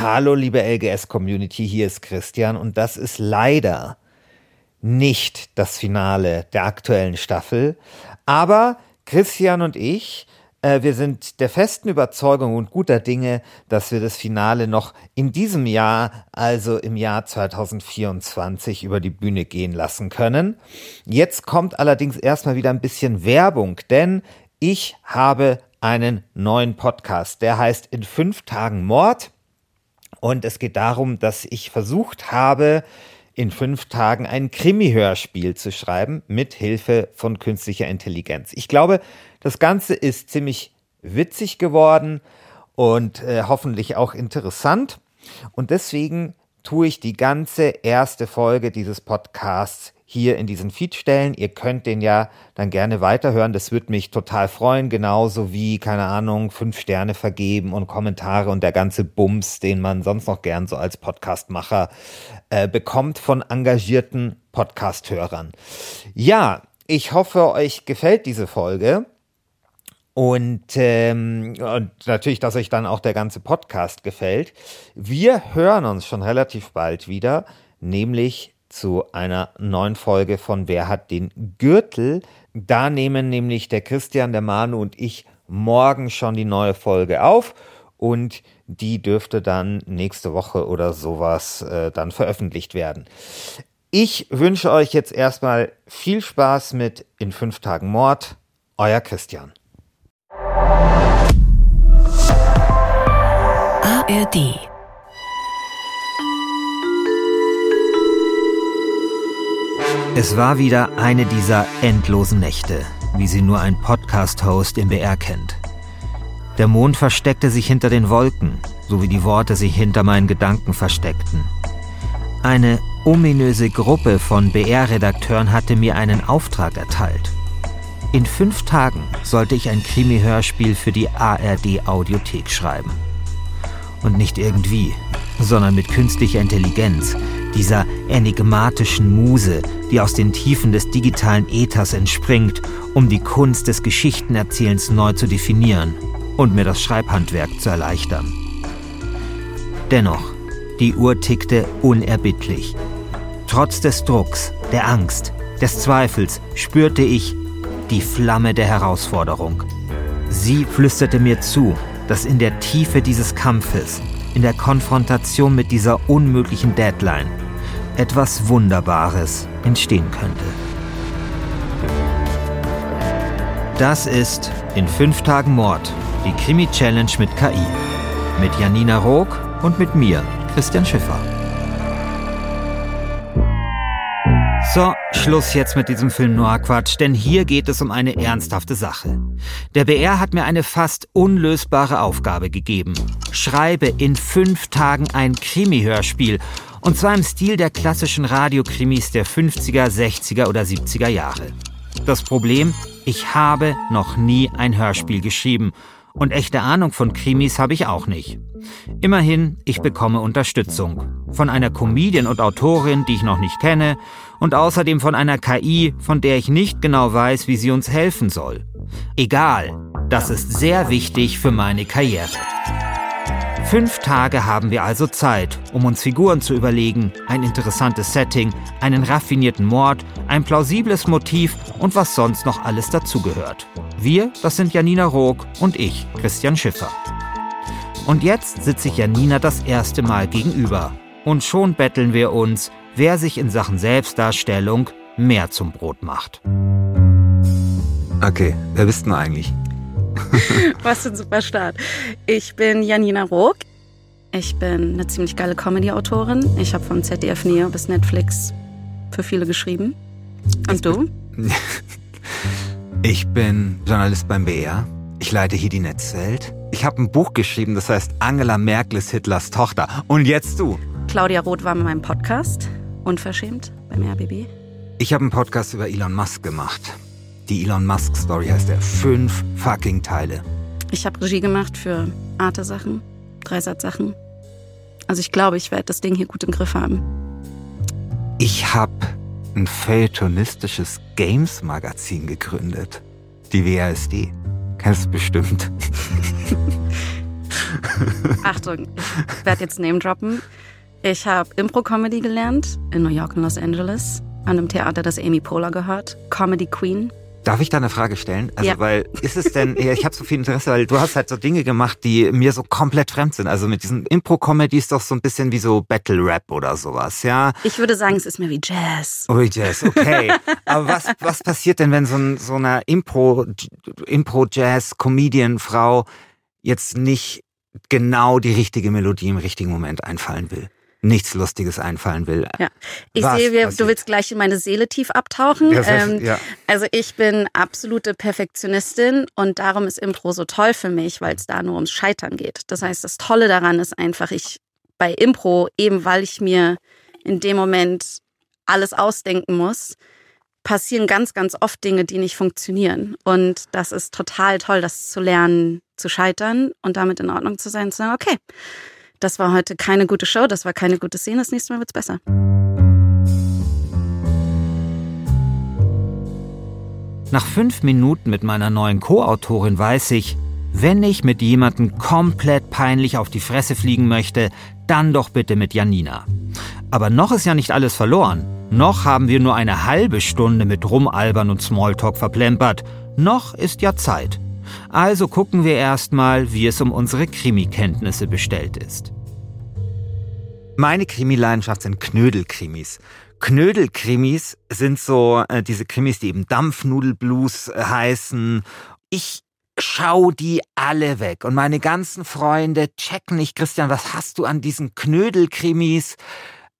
Hallo liebe LGS-Community, hier ist Christian und das ist leider nicht das Finale der aktuellen Staffel, aber Christian und ich, äh, wir sind der festen Überzeugung und guter Dinge, dass wir das Finale noch in diesem Jahr, also im Jahr 2024, über die Bühne gehen lassen können. Jetzt kommt allerdings erstmal wieder ein bisschen Werbung, denn ich habe einen neuen Podcast, der heißt In fünf Tagen Mord. Und es geht darum, dass ich versucht habe, in fünf Tagen ein Krimi-Hörspiel zu schreiben mit Hilfe von künstlicher Intelligenz. Ich glaube, das Ganze ist ziemlich witzig geworden und äh, hoffentlich auch interessant. Und deswegen tue ich die ganze erste Folge dieses Podcasts hier in diesen Feed stellen. Ihr könnt den ja dann gerne weiterhören. Das würde mich total freuen. Genauso wie, keine Ahnung, fünf Sterne vergeben und Kommentare und der ganze Bums, den man sonst noch gern so als Podcastmacher äh, bekommt von engagierten Podcasthörern. Ja, ich hoffe, euch gefällt diese Folge. Und, ähm, und natürlich, dass euch dann auch der ganze Podcast gefällt. Wir hören uns schon relativ bald wieder, nämlich zu einer neuen Folge von Wer hat den Gürtel? Da nehmen nämlich der Christian, der Manu und ich morgen schon die neue Folge auf und die dürfte dann nächste Woche oder sowas äh, dann veröffentlicht werden. Ich wünsche euch jetzt erstmal viel Spaß mit In fünf Tagen Mord. Euer Christian. ARD Es war wieder eine dieser endlosen Nächte, wie sie nur ein Podcast-Host im BR kennt. Der Mond versteckte sich hinter den Wolken, so wie die Worte sich hinter meinen Gedanken versteckten. Eine ominöse Gruppe von BR-Redakteuren hatte mir einen Auftrag erteilt. In fünf Tagen sollte ich ein Krimi-Hörspiel für die ARD-Audiothek schreiben. Und nicht irgendwie, sondern mit künstlicher Intelligenz, dieser enigmatischen Muse, die aus den Tiefen des digitalen Äthers entspringt, um die Kunst des Geschichtenerzählens neu zu definieren und mir das Schreibhandwerk zu erleichtern. Dennoch, die Uhr tickte unerbittlich. Trotz des Drucks, der Angst, des Zweifels spürte ich die Flamme der Herausforderung. Sie flüsterte mir zu, dass in der Tiefe dieses Kampfes in der Konfrontation mit dieser unmöglichen Deadline etwas Wunderbares entstehen könnte. Das ist in fünf Tagen Mord, die Krimi-Challenge mit KI. Mit Janina Rook und mit mir, Christian Schiffer. So, Schluss jetzt mit diesem Film Noir Quatsch, denn hier geht es um eine ernsthafte Sache. Der BR hat mir eine fast unlösbare Aufgabe gegeben. Schreibe in fünf Tagen ein Krimi-Hörspiel. Und zwar im Stil der klassischen Radiokrimis der 50er, 60er oder 70er Jahre. Das Problem, ich habe noch nie ein Hörspiel geschrieben und echte Ahnung von Krimis habe ich auch nicht. Immerhin, ich bekomme Unterstützung. Von einer Comedian und Autorin, die ich noch nicht kenne, und außerdem von einer KI, von der ich nicht genau weiß, wie sie uns helfen soll. Egal, das ist sehr wichtig für meine Karriere. Fünf Tage haben wir also Zeit, um uns Figuren zu überlegen, ein interessantes Setting, einen raffinierten Mord, ein plausibles Motiv und was sonst noch alles dazugehört. Wir, das sind Janina Rook und ich, Christian Schiffer. Und jetzt sitze ich Janina das erste Mal gegenüber. Und schon betteln wir uns, wer sich in Sachen Selbstdarstellung mehr zum Brot macht. Okay, wer bist du eigentlich? Was für ein super Start. Ich bin Janina Rook. Ich bin eine ziemlich geile Comedy-Autorin. Ich habe von ZDF Neo bis Netflix für viele geschrieben. Und du? Ich bin Journalist beim BR. Ich leite hier die Netzwelt. Ich habe ein Buch geschrieben, das heißt Angela Merkel ist Hitlers Tochter. Und jetzt du. Claudia Roth war mit meinem Podcast. Unverschämt beim RBB. Ich habe einen Podcast über Elon Musk gemacht. Die Elon Musk Story heißt er. Fünf fucking Teile. Ich habe Regie gemacht für Arte-Sachen, Dreisatz-Sachen. Also ich glaube, ich werde das Ding hier gut im Griff haben. Ich habe ein feuilletonistisches Games-Magazin gegründet. Die WASD. Kennst du bestimmt. Achtung, ich werde jetzt Name droppen. Ich habe Impro-Comedy gelernt in New York und Los Angeles an einem Theater, das Amy Poehler gehört. Comedy Queen. Darf ich da eine Frage stellen? Also, Ja. weil ist es denn, ja, ich habe so viel Interesse, weil du hast halt so Dinge gemacht, die mir so komplett fremd sind. Also mit diesen Impro-Comedy ist doch so ein bisschen wie so Battle-Rap oder sowas, ja? Ich würde sagen, es ist mehr wie Jazz. Oh, Jazz, okay. Aber was, was passiert denn, wenn so, ein, so eine Impro, Impro-Jazz-Comedian-Frau jetzt nicht genau die richtige Melodie im richtigen Moment einfallen will? Nichts Lustiges einfallen will. Ja. Ich Was sehe, wir, du willst gleich in meine Seele tief abtauchen. Ja, sehr- ähm, ja. Also ich bin absolute Perfektionistin und darum ist Impro so toll für mich, weil es da nur ums Scheitern geht. Das heißt, das Tolle daran ist einfach, ich bei Impro, eben weil ich mir in dem Moment alles ausdenken muss, passieren ganz, ganz oft Dinge, die nicht funktionieren. Und das ist total toll, das zu lernen, zu scheitern und damit in Ordnung zu sein, und zu sagen, okay, das war heute keine gute Show, das war keine gute Szene, das nächste Mal wird's besser. Nach fünf Minuten mit meiner neuen Co-Autorin weiß ich, wenn ich mit jemandem komplett peinlich auf die Fresse fliegen möchte, dann doch bitte mit Janina. Aber noch ist ja nicht alles verloren. Noch haben wir nur eine halbe Stunde mit Rumalbern und Smalltalk verplempert. Noch ist ja Zeit. Also gucken wir erstmal, wie es um unsere Krimi-Kenntnisse bestellt ist. Meine Krimileidenschaft sind Knödelkrimis. Knödelkrimis sind so äh, diese Krimis, die eben Dampfnudelblues äh, heißen. Ich schau die alle weg und meine ganzen Freunde checken nicht, Christian, was hast du an diesen Knödelkrimis?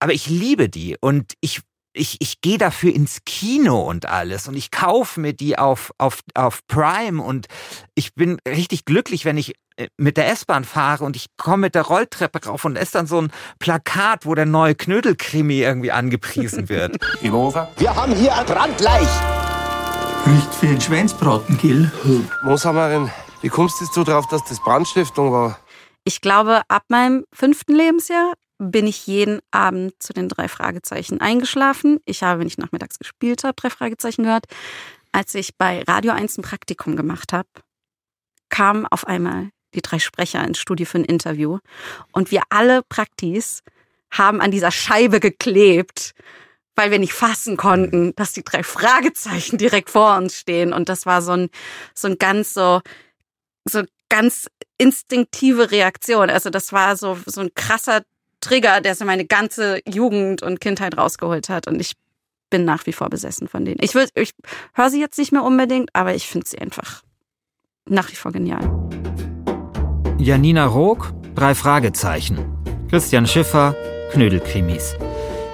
Aber ich liebe die und ich ich, ich gehe dafür ins Kino und alles und ich kaufe mir die auf, auf, auf Prime und ich bin richtig glücklich, wenn ich äh, mit der S-Bahn fahre und ich komme mit der Rolltreppe rauf und ist dann so ein Plakat, wo der neue Knödelkrimi irgendwie angepriesen wird. Ivover? Wir haben hier ein Brandleich. Riecht wie ein Schweinsbraten, Gil. Mooshammerin, wie kommst du drauf, dass das Brandstiftung war? Ich glaube, ab meinem fünften Lebensjahr bin ich jeden Abend zu den drei Fragezeichen eingeschlafen. Ich habe, wenn ich nachmittags gespielt habe, drei Fragezeichen gehört. Als ich bei Radio 1 ein Praktikum gemacht habe, kamen auf einmal die drei Sprecher ins Studio für ein Interview und wir alle Praktis haben an dieser Scheibe geklebt, weil wir nicht fassen konnten, dass die drei Fragezeichen direkt vor uns stehen und das war so ein so ein ganz so so ganz instinktive Reaktion. Also das war so so ein krasser Trigger, der so meine ganze Jugend und Kindheit rausgeholt hat und ich bin nach wie vor besessen von denen. Ich ich höre sie jetzt nicht mehr unbedingt, aber ich finde sie einfach nach wie vor genial. Janina Rook, drei Fragezeichen. Christian Schiffer, Knödelkrimis.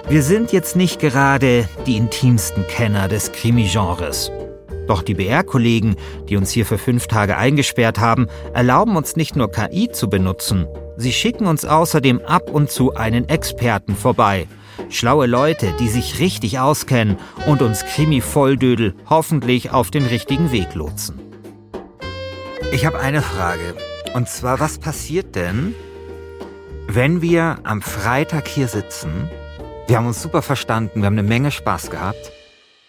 Wir sind jetzt nicht gerade die intimsten Kenner des Krimi-Genres. Doch die BR-Kollegen, die uns hier für fünf Tage eingesperrt haben, erlauben uns nicht nur KI zu benutzen, sie schicken uns außerdem ab und zu einen Experten vorbei. Schlaue Leute, die sich richtig auskennen und uns Krimi-Volldödel hoffentlich auf den richtigen Weg lotsen. Ich habe eine Frage. Und zwar, was passiert denn, wenn wir am Freitag hier sitzen? Wir haben uns super verstanden, wir haben eine Menge Spaß gehabt,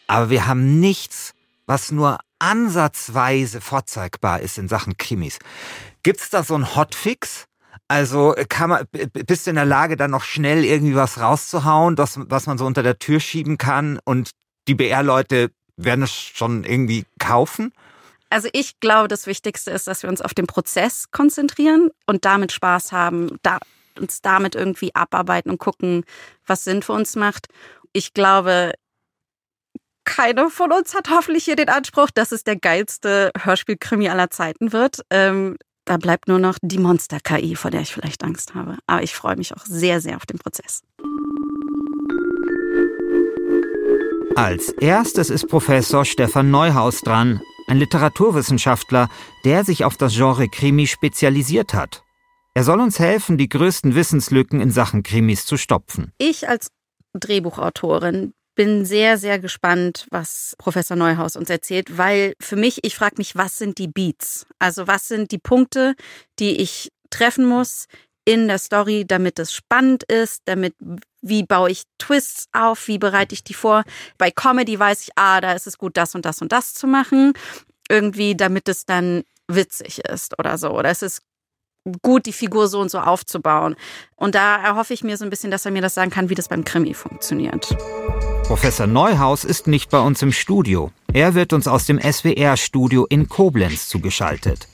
aber wir haben nichts, was nur ansatzweise vorzeigbar ist in Sachen Krimis. Gibt's da so einen Hotfix? Also kann man, bist du in der Lage, dann noch schnell irgendwie was rauszuhauen, das, was man so unter der Tür schieben kann und die BR-Leute werden es schon irgendwie kaufen? Also ich glaube, das Wichtigste ist, dass wir uns auf den Prozess konzentrieren und damit Spaß haben, da, uns damit irgendwie abarbeiten und gucken, was Sinn für uns macht. Ich glaube, keiner von uns hat hoffentlich hier den Anspruch, dass es der geilste Hörspielkrimi aller Zeiten wird. Ähm, da bleibt nur noch die Monster-KI, vor der ich vielleicht Angst habe. Aber ich freue mich auch sehr, sehr auf den Prozess. Als erstes ist Professor Stefan Neuhaus dran, ein Literaturwissenschaftler, der sich auf das Genre Krimi spezialisiert hat. Er soll uns helfen, die größten Wissenslücken in Sachen Krimis zu stopfen. Ich als Drehbuchautorin bin sehr, sehr gespannt, was Professor Neuhaus uns erzählt, weil für mich, ich frage mich, was sind die Beats? Also was sind die Punkte, die ich treffen muss in der Story, damit es spannend ist, damit, wie baue ich Twists auf, wie bereite ich die vor? Bei Comedy weiß ich, ah, da ist es gut, das und das und das zu machen. Irgendwie, damit es dann witzig ist oder so. Oder es ist gut, die Figur so und so aufzubauen. Und da erhoffe ich mir so ein bisschen, dass er mir das sagen kann, wie das beim Krimi funktioniert. Professor Neuhaus ist nicht bei uns im Studio. Er wird uns aus dem SWR-Studio in Koblenz zugeschaltet.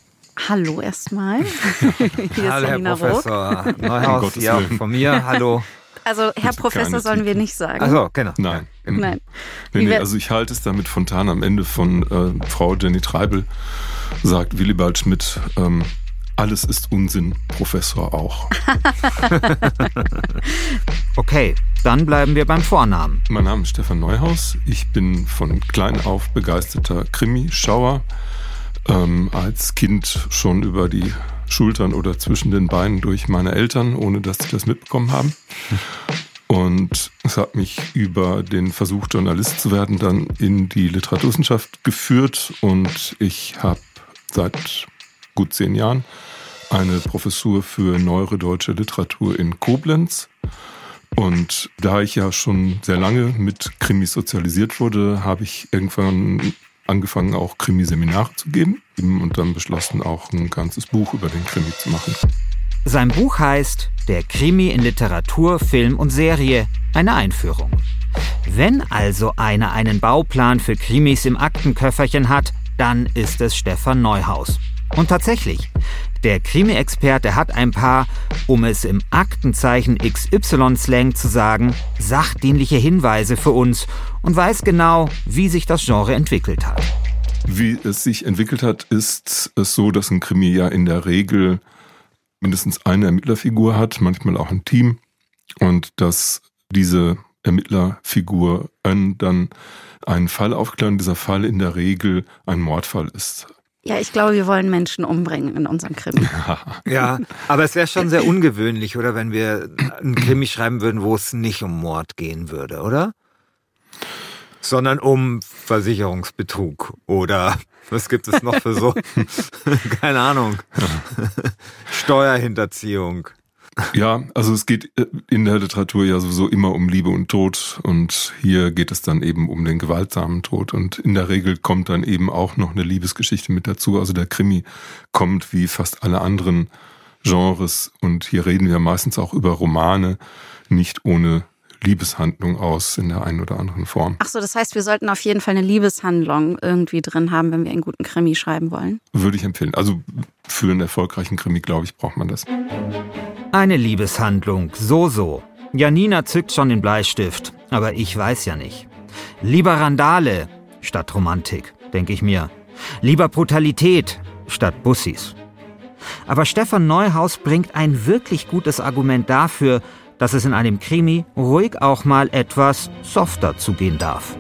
Hallo erstmal. Hier hallo, ist Herr Professor Neuhaus, ja, von mir. Hallo. Also Herr Professor sollen wir nicht sagen. Also genau. Nein. Nein. Nee, nee, also ich halte es damit fontan am Ende von äh, Frau Jenny Treibel, sagt Willibald Schmidt, ähm, alles ist Unsinn, Professor auch. okay, dann bleiben wir beim Vornamen. Mein Name ist Stefan Neuhaus. Ich bin von klein auf begeisterter Krimi-Schauer. Ähm, als Kind schon über die Schultern oder zwischen den Beinen durch meine Eltern, ohne dass sie das mitbekommen haben. Und es hat mich über den Versuch, Journalist zu werden, dann in die Literaturwissenschaft geführt. Und ich habe seit gut zehn Jahren eine Professur für neuere deutsche Literatur in Koblenz. Und da ich ja schon sehr lange mit Krimis sozialisiert wurde, habe ich irgendwann angefangen, auch Krimiseminare zu geben und dann beschlossen, auch ein ganzes Buch über den Krimi zu machen. Sein Buch heißt Der Krimi in Literatur, Film und Serie, eine Einführung. Wenn also einer einen Bauplan für Krimis im Aktenköfferchen hat, dann ist es Stefan Neuhaus. Und tatsächlich, der Krimi-Experte hat ein paar, um es im Aktenzeichen XY-Slang zu sagen, sachdienliche Hinweise für uns und weiß genau, wie sich das Genre entwickelt hat. Wie es sich entwickelt hat, ist es so, dass ein Krimi ja in der Regel mindestens eine Ermittlerfigur hat, manchmal auch ein Team und dass diese Ermittlerfigur dann einen Fall aufklären, dieser Fall in der Regel ein Mordfall ist. Ja, ich glaube, wir wollen Menschen umbringen in unserem Krimi. ja, aber es wäre schon sehr ungewöhnlich, oder, wenn wir einen Krimi schreiben würden, wo es nicht um Mord gehen würde, oder? Sondern um Versicherungsbetrug oder was gibt es noch für so? Keine Ahnung. Steuerhinterziehung. Ja, also es geht äh, in der Literatur ja sowieso immer um Liebe und Tod und hier geht es dann eben um den gewaltsamen Tod und in der Regel kommt dann eben auch noch eine Liebesgeschichte mit dazu. Also der Krimi kommt wie fast alle anderen Genres und hier reden wir meistens auch über Romane, nicht ohne Liebeshandlung aus in der einen oder anderen Form. Ach so, das heißt, wir sollten auf jeden Fall eine Liebeshandlung irgendwie drin haben, wenn wir einen guten Krimi schreiben wollen. Würde ich empfehlen. Also für einen erfolgreichen Krimi, glaube ich, braucht man das. Eine Liebeshandlung, so so. Janina zückt schon den Bleistift, aber ich weiß ja nicht. Lieber Randale statt Romantik, denke ich mir. Lieber Brutalität statt Bussis. Aber Stefan Neuhaus bringt ein wirklich gutes Argument dafür, dass es in einem Krimi ruhig auch mal etwas softer zugehen darf.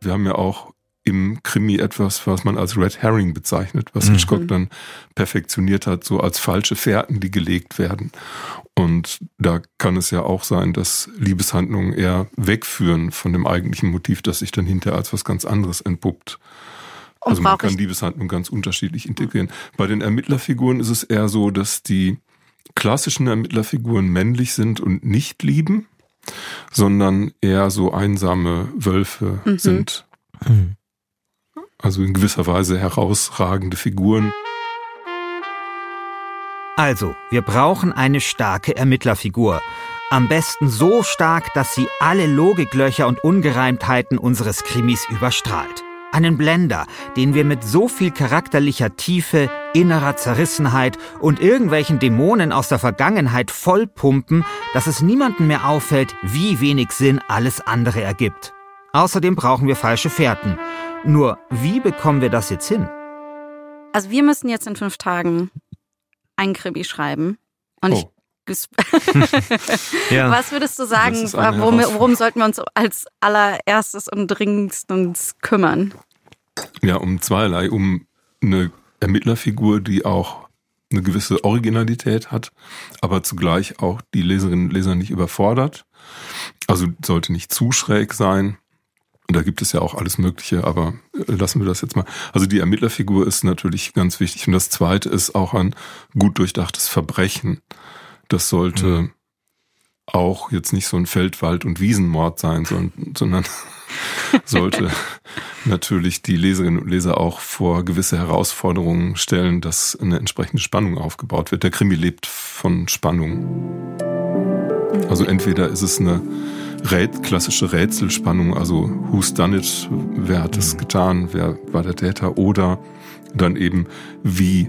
Wir haben ja auch im Krimi etwas, was man als Red Herring bezeichnet, was mhm. Hitchcock dann perfektioniert hat, so als falsche Fährten, die gelegt werden. Und da kann es ja auch sein, dass Liebeshandlungen eher wegführen von dem eigentlichen Motiv, das sich dann hinterher als was ganz anderes entpuppt. Und also man kann Liebeshandlungen ganz unterschiedlich integrieren. Bei den Ermittlerfiguren ist es eher so, dass die klassischen Ermittlerfiguren männlich sind und nicht lieben, sondern eher so einsame Wölfe mhm. sind. Mhm. Also in gewisser Weise herausragende Figuren. Also, wir brauchen eine starke Ermittlerfigur. Am besten so stark, dass sie alle Logiklöcher und Ungereimtheiten unseres Krimis überstrahlt. Einen Blender, den wir mit so viel charakterlicher Tiefe, innerer Zerrissenheit und irgendwelchen Dämonen aus der Vergangenheit vollpumpen, dass es niemandem mehr auffällt, wie wenig Sinn alles andere ergibt. Außerdem brauchen wir falsche Fährten. Nur, wie bekommen wir das jetzt hin? Also wir müssen jetzt in fünf Tagen ein Krimi schreiben. Und oh. ich ja. Was würdest du sagen, worum, worum, sollten wir uns als allererstes und dringendstens kümmern? Ja, um zweierlei. Um eine Ermittlerfigur, die auch eine gewisse Originalität hat, aber zugleich auch die Leserinnen und Leser nicht überfordert. Also sollte nicht zu schräg sein. Und da gibt es ja auch alles Mögliche, aber äh, lassen wir das jetzt mal. Also die Ermittlerfigur ist natürlich ganz wichtig. Und das zweite ist auch ein gut durchdachtes Verbrechen. Das sollte mhm. auch jetzt nicht so ein Feldwald- und Wiesenmord sein, sondern, sondern sollte natürlich die Leserinnen und Leser auch vor gewisse Herausforderungen stellen, dass eine entsprechende Spannung aufgebaut wird. Der Krimi lebt von Spannung. Also entweder ist es eine Rät, klassische Rätselspannung, also who's done it, wer hat es getan, wer war der Täter, oder dann eben, wie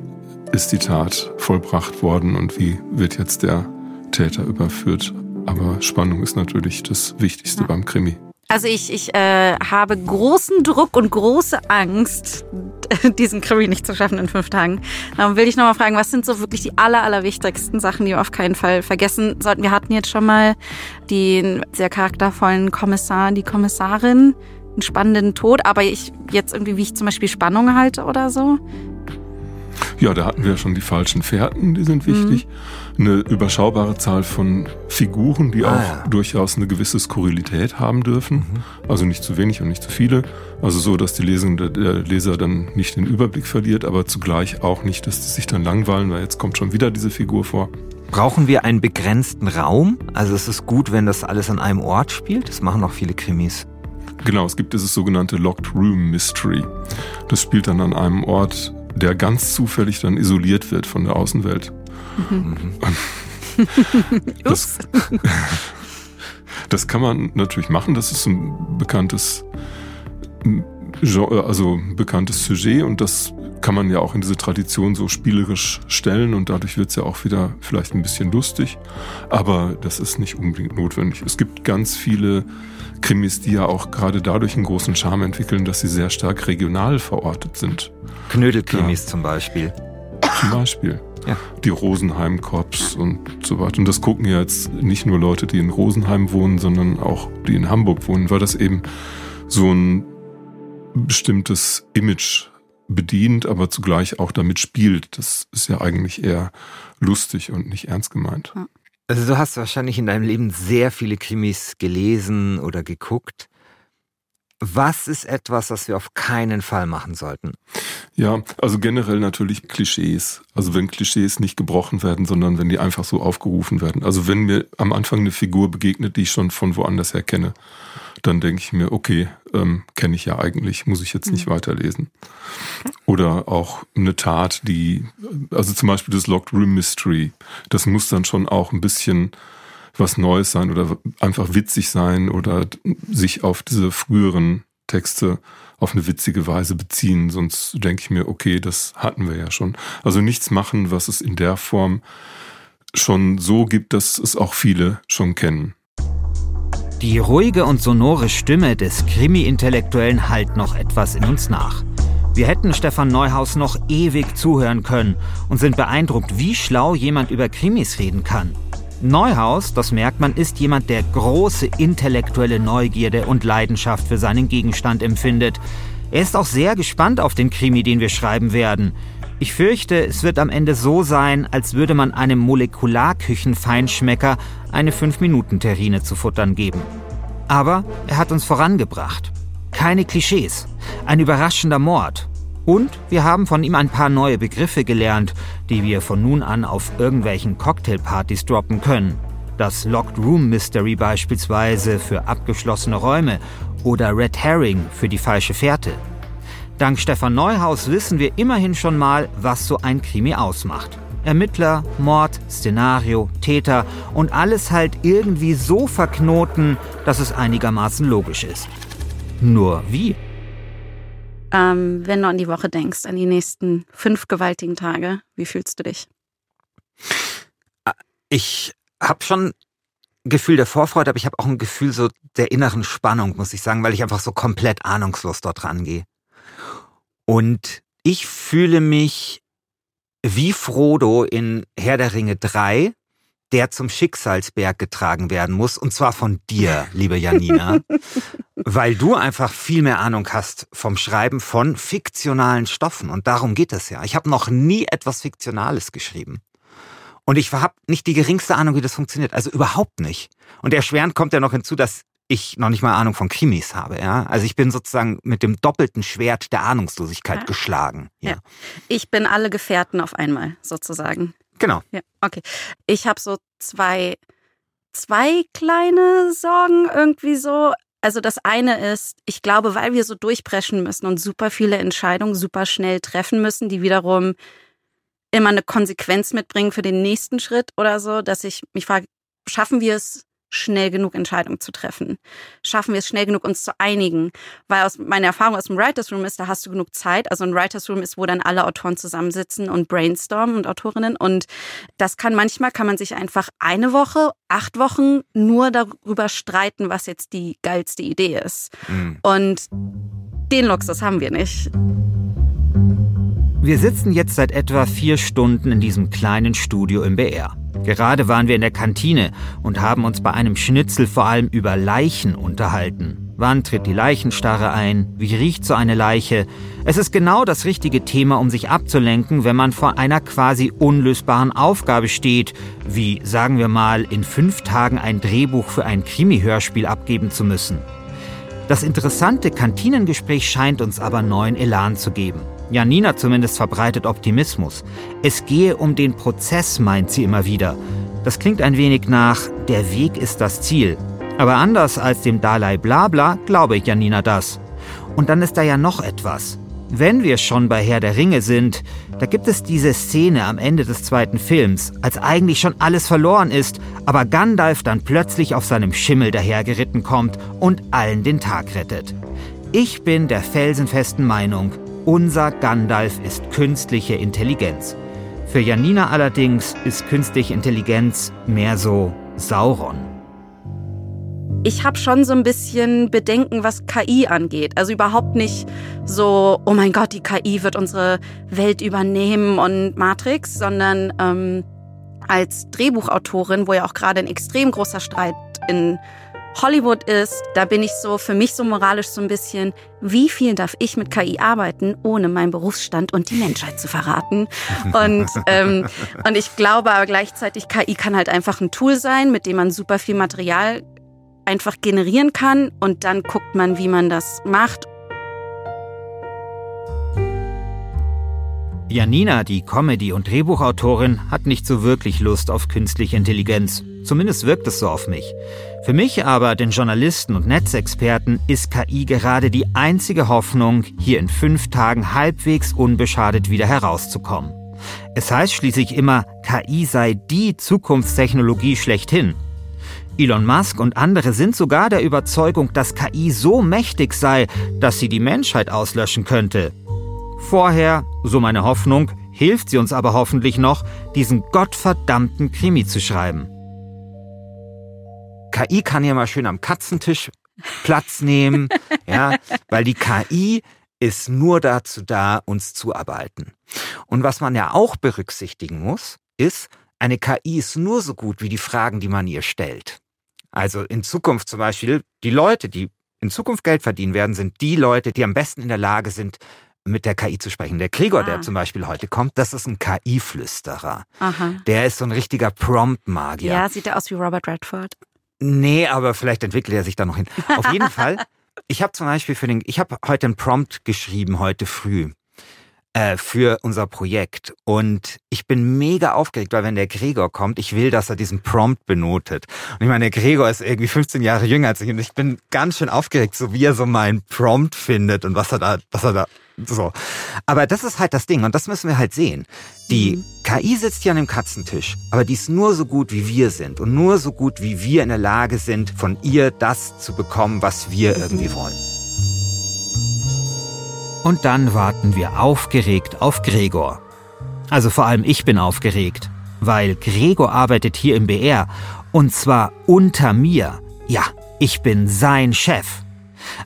ist die Tat vollbracht worden und wie wird jetzt der Täter überführt. Aber Spannung ist natürlich das Wichtigste ja. beim Krimi. Also ich, ich äh, habe großen Druck und große Angst, diesen Krimi nicht zu schaffen in fünf Tagen. Darum will ich nochmal fragen, was sind so wirklich die aller, aller wichtigsten Sachen, die wir auf keinen Fall vergessen sollten? Wir hatten jetzt schon mal den sehr charaktervollen Kommissar, die Kommissarin, einen spannenden Tod, aber ich jetzt irgendwie, wie ich zum Beispiel Spannung halte oder so. Ja, da hatten wir schon die falschen Fährten, die sind wichtig. Mhm. Eine überschaubare Zahl von Figuren, die ah, auch ja. durchaus eine gewisse Skurrilität haben dürfen. Mhm. Also nicht zu wenig und nicht zu viele. Also so, dass die Lesende, der Leser dann nicht den Überblick verliert, aber zugleich auch nicht, dass die sich dann langweilen, weil jetzt kommt schon wieder diese Figur vor. Brauchen wir einen begrenzten Raum? Also es ist gut, wenn das alles an einem Ort spielt. Das machen auch viele Krimis. Genau, es gibt dieses sogenannte Locked Room Mystery. Das spielt dann an einem Ort, der ganz zufällig dann isoliert wird von der Außenwelt. Mhm. Das, das kann man natürlich machen. Das ist ein bekanntes Genre, also ein bekanntes Sujet und das kann man ja auch in diese Tradition so spielerisch stellen und dadurch wird es ja auch wieder vielleicht ein bisschen lustig. Aber das ist nicht unbedingt notwendig. Es gibt ganz viele Krimis, die ja auch gerade dadurch einen großen Charme entwickeln, dass sie sehr stark regional verortet sind. Knödelkrimis ja. zum Beispiel. Zum Beispiel. Ja. Die Rosenheim-Korps und so weiter. Und das gucken ja jetzt nicht nur Leute, die in Rosenheim wohnen, sondern auch die in Hamburg wohnen, weil das eben so ein bestimmtes Image bedient, aber zugleich auch damit spielt. Das ist ja eigentlich eher lustig und nicht ernst gemeint. Also du hast wahrscheinlich in deinem Leben sehr viele Krimis gelesen oder geguckt. Was ist etwas, was wir auf keinen Fall machen sollten? Ja, also generell natürlich Klischees. Also wenn Klischees nicht gebrochen werden, sondern wenn die einfach so aufgerufen werden. Also wenn mir am Anfang eine Figur begegnet, die ich schon von woanders her kenne, dann denke ich mir, okay, ähm, kenne ich ja eigentlich, muss ich jetzt nicht mhm. weiterlesen. Oder auch eine Tat, die, also zum Beispiel das Locked Room Mystery, das muss dann schon auch ein bisschen was Neues sein oder einfach witzig sein oder sich auf diese früheren Texte auf eine witzige Weise beziehen. Sonst denke ich mir, okay, das hatten wir ja schon. Also nichts machen, was es in der Form schon so gibt, dass es auch viele schon kennen. Die ruhige und sonore Stimme des Krimi-Intellektuellen hallt noch etwas in uns nach. Wir hätten Stefan Neuhaus noch ewig zuhören können und sind beeindruckt, wie schlau jemand über Krimis reden kann. Neuhaus, das merkt man, ist jemand, der große intellektuelle Neugierde und Leidenschaft für seinen Gegenstand empfindet. Er ist auch sehr gespannt auf den Krimi, den wir schreiben werden. Ich fürchte, es wird am Ende so sein, als würde man einem Molekularküchenfeinschmecker eine 5-Minuten-Terrine zu futtern geben. Aber er hat uns vorangebracht. Keine Klischees. Ein überraschender Mord. Und wir haben von ihm ein paar neue Begriffe gelernt, die wir von nun an auf irgendwelchen Cocktailpartys droppen können. Das Locked Room Mystery beispielsweise für abgeschlossene Räume oder Red Herring für die falsche Fährte. Dank Stefan Neuhaus wissen wir immerhin schon mal, was so ein Krimi ausmacht. Ermittler, Mord, Szenario, Täter und alles halt irgendwie so verknoten, dass es einigermaßen logisch ist. Nur wie? Ähm, wenn du an die Woche denkst, an die nächsten fünf gewaltigen Tage, wie fühlst du dich? Ich habe schon ein Gefühl der Vorfreude, aber ich habe auch ein Gefühl so der inneren Spannung, muss ich sagen, weil ich einfach so komplett ahnungslos dort rangehe. Und ich fühle mich wie Frodo in Herr der Ringe 3, der zum Schicksalsberg getragen werden muss, und zwar von dir, liebe Janina, weil du einfach viel mehr Ahnung hast vom Schreiben von fiktionalen Stoffen. Und darum geht es ja. Ich habe noch nie etwas Fiktionales geschrieben. Und ich habe nicht die geringste Ahnung, wie das funktioniert. Also überhaupt nicht. Und erschwerend kommt ja noch hinzu, dass ich noch nicht mal Ahnung von Krimis habe. Ja? Also ich bin sozusagen mit dem doppelten Schwert der Ahnungslosigkeit ja. geschlagen. Ja. ja. Ich bin alle Gefährten auf einmal sozusagen. Genau. Ja, okay. Ich habe so zwei, zwei kleine Sorgen irgendwie so. Also das eine ist, ich glaube, weil wir so durchpreschen müssen und super viele Entscheidungen super schnell treffen müssen, die wiederum immer eine Konsequenz mitbringen für den nächsten Schritt oder so, dass ich mich frage, schaffen wir es schnell genug Entscheidungen zu treffen? Schaffen wir es schnell genug, uns zu einigen? Weil aus meiner Erfahrung aus dem Writers Room ist, da hast du genug Zeit. Also ein Writers Room ist, wo dann alle Autoren zusammensitzen und brainstormen und Autorinnen. Und das kann manchmal, kann man sich einfach eine Woche, acht Wochen nur darüber streiten, was jetzt die geilste Idee ist. Mhm. Und den Luxus haben wir nicht. Wir sitzen jetzt seit etwa vier Stunden in diesem kleinen Studio im BR. Gerade waren wir in der Kantine und haben uns bei einem Schnitzel vor allem über Leichen unterhalten. Wann tritt die Leichenstarre ein? Wie riecht so eine Leiche? Es ist genau das richtige Thema, um sich abzulenken, wenn man vor einer quasi unlösbaren Aufgabe steht, wie, sagen wir mal, in fünf Tagen ein Drehbuch für ein Krimi-Hörspiel abgeben zu müssen. Das interessante Kantinengespräch scheint uns aber neuen Elan zu geben. Janina zumindest verbreitet Optimismus. Es gehe um den Prozess, meint sie immer wieder. Das klingt ein wenig nach, der Weg ist das Ziel. Aber anders als dem Dalai Blabla glaube ich Janina das. Und dann ist da ja noch etwas. Wenn wir schon bei Herr der Ringe sind, da gibt es diese Szene am Ende des zweiten Films, als eigentlich schon alles verloren ist, aber Gandalf dann plötzlich auf seinem Schimmel dahergeritten kommt und allen den Tag rettet. Ich bin der felsenfesten Meinung, unser Gandalf ist künstliche Intelligenz. Für Janina allerdings ist künstliche Intelligenz mehr so Sauron. Ich habe schon so ein bisschen Bedenken, was KI angeht. Also überhaupt nicht so, oh mein Gott, die KI wird unsere Welt übernehmen und Matrix, sondern ähm, als Drehbuchautorin, wo ja auch gerade ein extrem großer Streit in Hollywood ist, da bin ich so für mich so moralisch so ein bisschen, wie viel darf ich mit KI arbeiten, ohne meinen Berufsstand und die Menschheit zu verraten? Und, ähm, und ich glaube aber gleichzeitig, KI kann halt einfach ein Tool sein, mit dem man super viel Material einfach generieren kann und dann guckt man, wie man das macht. Janina, die Comedy- und Drehbuchautorin, hat nicht so wirklich Lust auf künstliche Intelligenz. Zumindest wirkt es so auf mich. Für mich aber, den Journalisten und Netzexperten, ist KI gerade die einzige Hoffnung, hier in fünf Tagen halbwegs unbeschadet wieder herauszukommen. Es heißt schließlich immer, KI sei die Zukunftstechnologie schlechthin. Elon Musk und andere sind sogar der Überzeugung, dass KI so mächtig sei, dass sie die Menschheit auslöschen könnte. Vorher, so meine Hoffnung, hilft sie uns aber hoffentlich noch, diesen gottverdammten Krimi zu schreiben. KI kann ja mal schön am Katzentisch Platz nehmen, ja, weil die KI ist nur dazu da, uns zu arbeiten. Und was man ja auch berücksichtigen muss, ist, eine KI ist nur so gut wie die Fragen, die man ihr stellt. Also in Zukunft zum Beispiel, die Leute, die in Zukunft Geld verdienen werden, sind die Leute, die am besten in der Lage sind, mit der KI zu sprechen. Der Gregor, ah. der zum Beispiel heute kommt, das ist ein KI-Flüsterer. Der ist so ein richtiger Prompt-Magier. Ja, sieht er aus wie Robert Redford. Nee, aber vielleicht entwickelt er sich da noch hin. Auf jeden Fall, ich habe zum Beispiel für den, ich habe heute einen Prompt geschrieben, heute früh äh, für unser Projekt. Und ich bin mega aufgeregt, weil wenn der Gregor kommt, ich will, dass er diesen Prompt benotet. Und ich meine, der Gregor ist irgendwie 15 Jahre jünger als ich und ich bin ganz schön aufgeregt, so wie er so meinen Prompt findet und was er da, was er da so. Aber das ist halt das Ding und das müssen wir halt sehen. Die mhm. KI sitzt hier an dem Katzentisch, aber die ist nur so gut, wie wir sind und nur so gut, wie wir in der Lage sind, von ihr das zu bekommen, was wir irgendwie wollen. Und dann warten wir aufgeregt auf Gregor. Also vor allem ich bin aufgeregt, weil Gregor arbeitet hier im BR und zwar unter mir. Ja, ich bin sein Chef.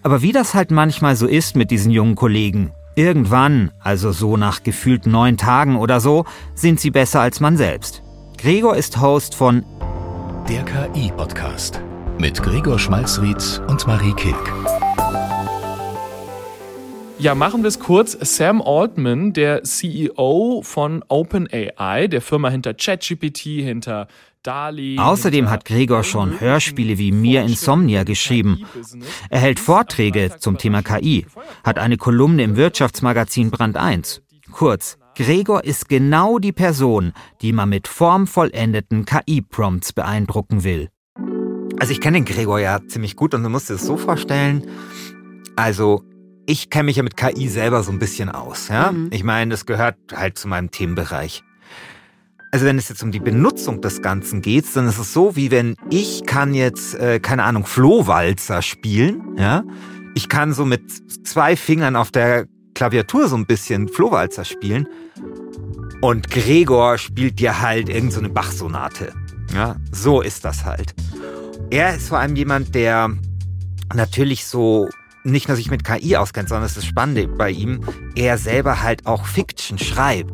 Aber wie das halt manchmal so ist mit diesen jungen Kollegen, Irgendwann, also so nach gefühlt neun Tagen oder so, sind sie besser als man selbst. Gregor ist Host von Der KI-Podcast mit Gregor Schmalzried und Marie Kilk. Ja, machen wir es kurz. Sam Altman, der CEO von OpenAI, der Firma hinter ChatGPT, hinter Dali. Außerdem hat Gregor schon Hörspiele wie Mir Insomnia geschrieben. Er hält Vorträge zum Thema KI, hat eine Kolumne im Wirtschaftsmagazin Brand 1. Kurz, Gregor ist genau die Person, die man mit formvollendeten KI-Prompts beeindrucken will. Also ich kenne den Gregor ja ziemlich gut und du musst dir das so vorstellen. Also ich kenne mich ja mit KI selber so ein bisschen aus. Ja? Mhm. Ich meine, das gehört halt zu meinem Themenbereich. Also wenn es jetzt um die Benutzung des Ganzen geht, dann ist es so, wie wenn ich kann jetzt, äh, keine Ahnung, Flohwalzer spielen. Ja? Ich kann so mit zwei Fingern auf der Klaviatur so ein bisschen Flohwalzer spielen. Und Gregor spielt dir halt irgendeine so Bach-Sonate. Ja, so ist das halt. Er ist vor allem jemand, der natürlich so nicht nur sich mit KI auskennt, sondern das ist das Spannende bei ihm, er selber halt auch Fiction schreibt.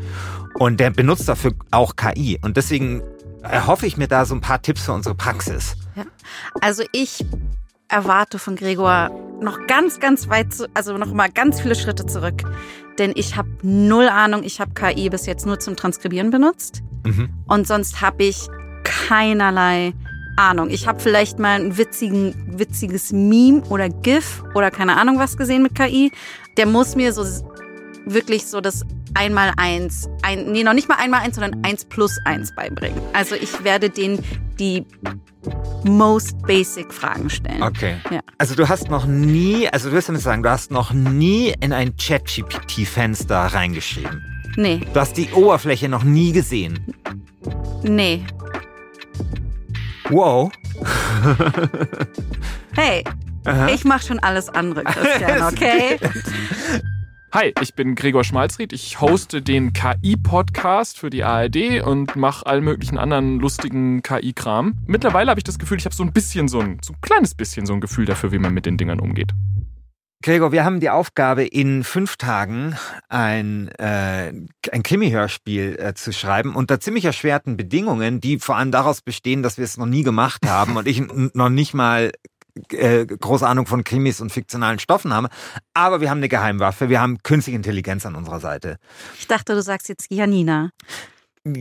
Und der benutzt dafür auch KI. Und deswegen erhoffe ich mir da so ein paar Tipps für unsere Praxis. Ja. Also ich erwarte von Gregor noch ganz, ganz weit, zu, also noch mal ganz viele Schritte zurück. Denn ich habe null Ahnung, ich habe KI bis jetzt nur zum Transkribieren benutzt. Mhm. Und sonst habe ich keinerlei Ahnung. Ich habe vielleicht mal ein witzigen, witziges Meme oder GIF oder keine Ahnung was gesehen mit KI. Der muss mir so wirklich so das einmal eins, ein, nee, noch nicht mal einmal eins, sondern eins plus eins beibringen. Also ich werde den die most basic Fragen stellen. Okay. Ja. Also du hast noch nie, also du wirst damit sagen, du hast noch nie in ein Chat-GPT-Fenster reingeschrieben. Nee. Du hast die Oberfläche noch nie gesehen. Nee. Wow. hey, Aha. ich mache schon alles andere, Christian, okay? Hi, ich bin Gregor Schmalzried. Ich hoste den KI-Podcast für die ARD und mache all möglichen anderen lustigen KI-Kram. Mittlerweile habe ich das Gefühl, ich habe so ein bisschen so ein, so ein kleines bisschen so ein Gefühl dafür, wie man mit den Dingern umgeht. Gregor, wir haben die Aufgabe, in fünf Tagen ein, äh, ein Krimi-Hörspiel äh, zu schreiben unter ziemlich erschwerten Bedingungen, die vor allem daraus bestehen, dass wir es noch nie gemacht haben und ich noch nicht mal äh, große Ahnung von Krimis und fiktionalen Stoffen haben. Aber wir haben eine Geheimwaffe. Wir haben künstliche Intelligenz an unserer Seite. Ich dachte, du sagst jetzt Janina.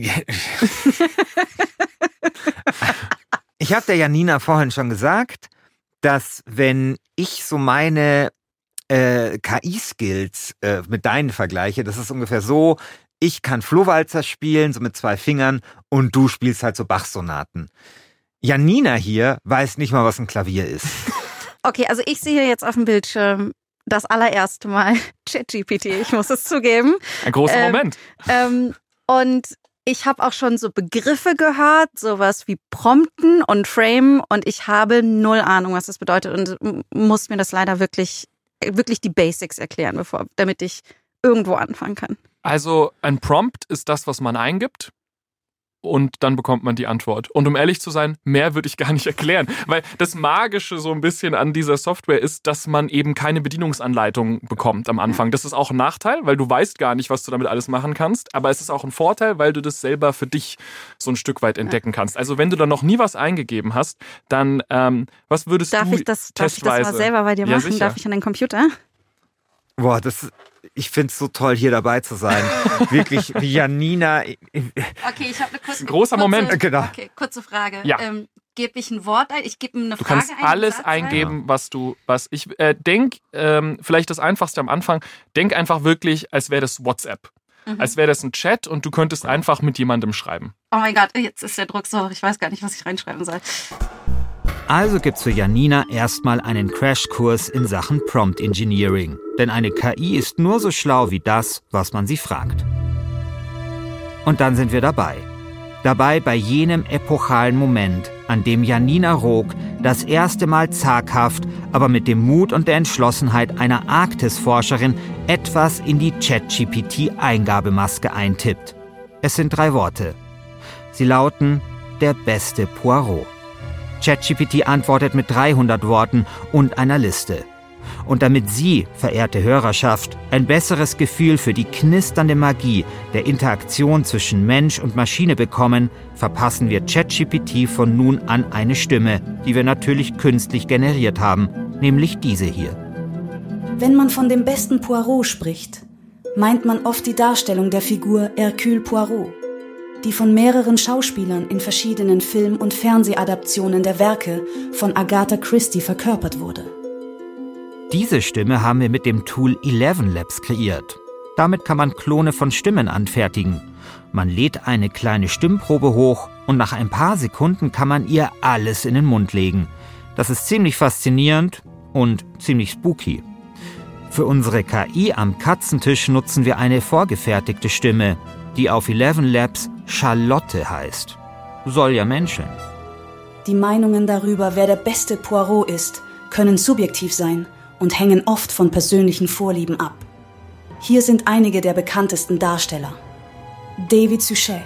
ich habe der Janina vorhin schon gesagt, dass wenn ich so meine äh, KI-Skills äh, mit deinen vergleiche, das ist ungefähr so, ich kann Flohwalzer spielen, so mit zwei Fingern, und du spielst halt so Bach-Sonaten. Janina hier weiß nicht mal, was ein Klavier ist. Okay, also ich sehe jetzt auf dem Bildschirm das allererste Mal ChatGPT, ich muss es zugeben. Ein großer ähm, Moment. Ähm, und ich habe auch schon so Begriffe gehört, sowas wie Prompten und Frame und ich habe null Ahnung, was das bedeutet und muss mir das leider wirklich, wirklich die Basics erklären, bevor, damit ich irgendwo anfangen kann. Also ein Prompt ist das, was man eingibt und dann bekommt man die Antwort. Und um ehrlich zu sein, mehr würde ich gar nicht erklären, weil das Magische so ein bisschen an dieser Software ist, dass man eben keine Bedienungsanleitung bekommt am Anfang. Das ist auch ein Nachteil, weil du weißt gar nicht, was du damit alles machen kannst, aber es ist auch ein Vorteil, weil du das selber für dich so ein Stück weit entdecken kannst. Also wenn du da noch nie was eingegeben hast, dann ähm, was würdest darf du ich das, Darf ich das mal selber bei dir machen? Ja, darf ich an den Computer? Boah, das ich finde es so toll, hier dabei zu sein. Wirklich, wie Janina. Okay, ich habe eine kurze, ein großer kurze, Moment. Genau. Okay, kurze Frage. Ja. Ähm, gebe ich ein Wort ein? Ich gebe ihm eine du Frage ein. Du kannst alles eingeben, was du, was ich äh, denk. Ähm, vielleicht das Einfachste am Anfang. Denk einfach wirklich, als wäre das WhatsApp. Mhm. Als wäre das ein Chat und du könntest einfach mit jemandem schreiben. Oh mein Gott, jetzt ist der Druck so. Ich weiß gar nicht, was ich reinschreiben soll. Also gibt's für Janina erstmal einen Crashkurs in Sachen Prompt Engineering. Denn eine KI ist nur so schlau wie das, was man sie fragt. Und dann sind wir dabei. Dabei bei jenem epochalen Moment, an dem Janina Rook das erste Mal zaghaft, aber mit dem Mut und der Entschlossenheit einer Arktisforscherin etwas in die ChatGPT-Eingabemaske eintippt. Es sind drei Worte. Sie lauten der beste Poirot. ChatGPT antwortet mit 300 Worten und einer Liste. Und damit Sie, verehrte Hörerschaft, ein besseres Gefühl für die knisternde Magie der Interaktion zwischen Mensch und Maschine bekommen, verpassen wir ChatGPT von nun an eine Stimme, die wir natürlich künstlich generiert haben, nämlich diese hier. Wenn man von dem besten Poirot spricht, meint man oft die Darstellung der Figur Hercule Poirot die von mehreren Schauspielern in verschiedenen Film- und Fernsehadaptionen der Werke von Agatha Christie verkörpert wurde. Diese Stimme haben wir mit dem Tool Eleven Labs kreiert. Damit kann man Klone von Stimmen anfertigen. Man lädt eine kleine Stimmprobe hoch und nach ein paar Sekunden kann man ihr alles in den Mund legen. Das ist ziemlich faszinierend und ziemlich spooky. Für unsere KI am Katzentisch nutzen wir eine vorgefertigte Stimme, die auf Eleven Labs Charlotte heißt. Soll ja menscheln. Die Meinungen darüber, wer der beste Poirot ist, können subjektiv sein und hängen oft von persönlichen Vorlieben ab. Hier sind einige der bekanntesten Darsteller. David Suchet.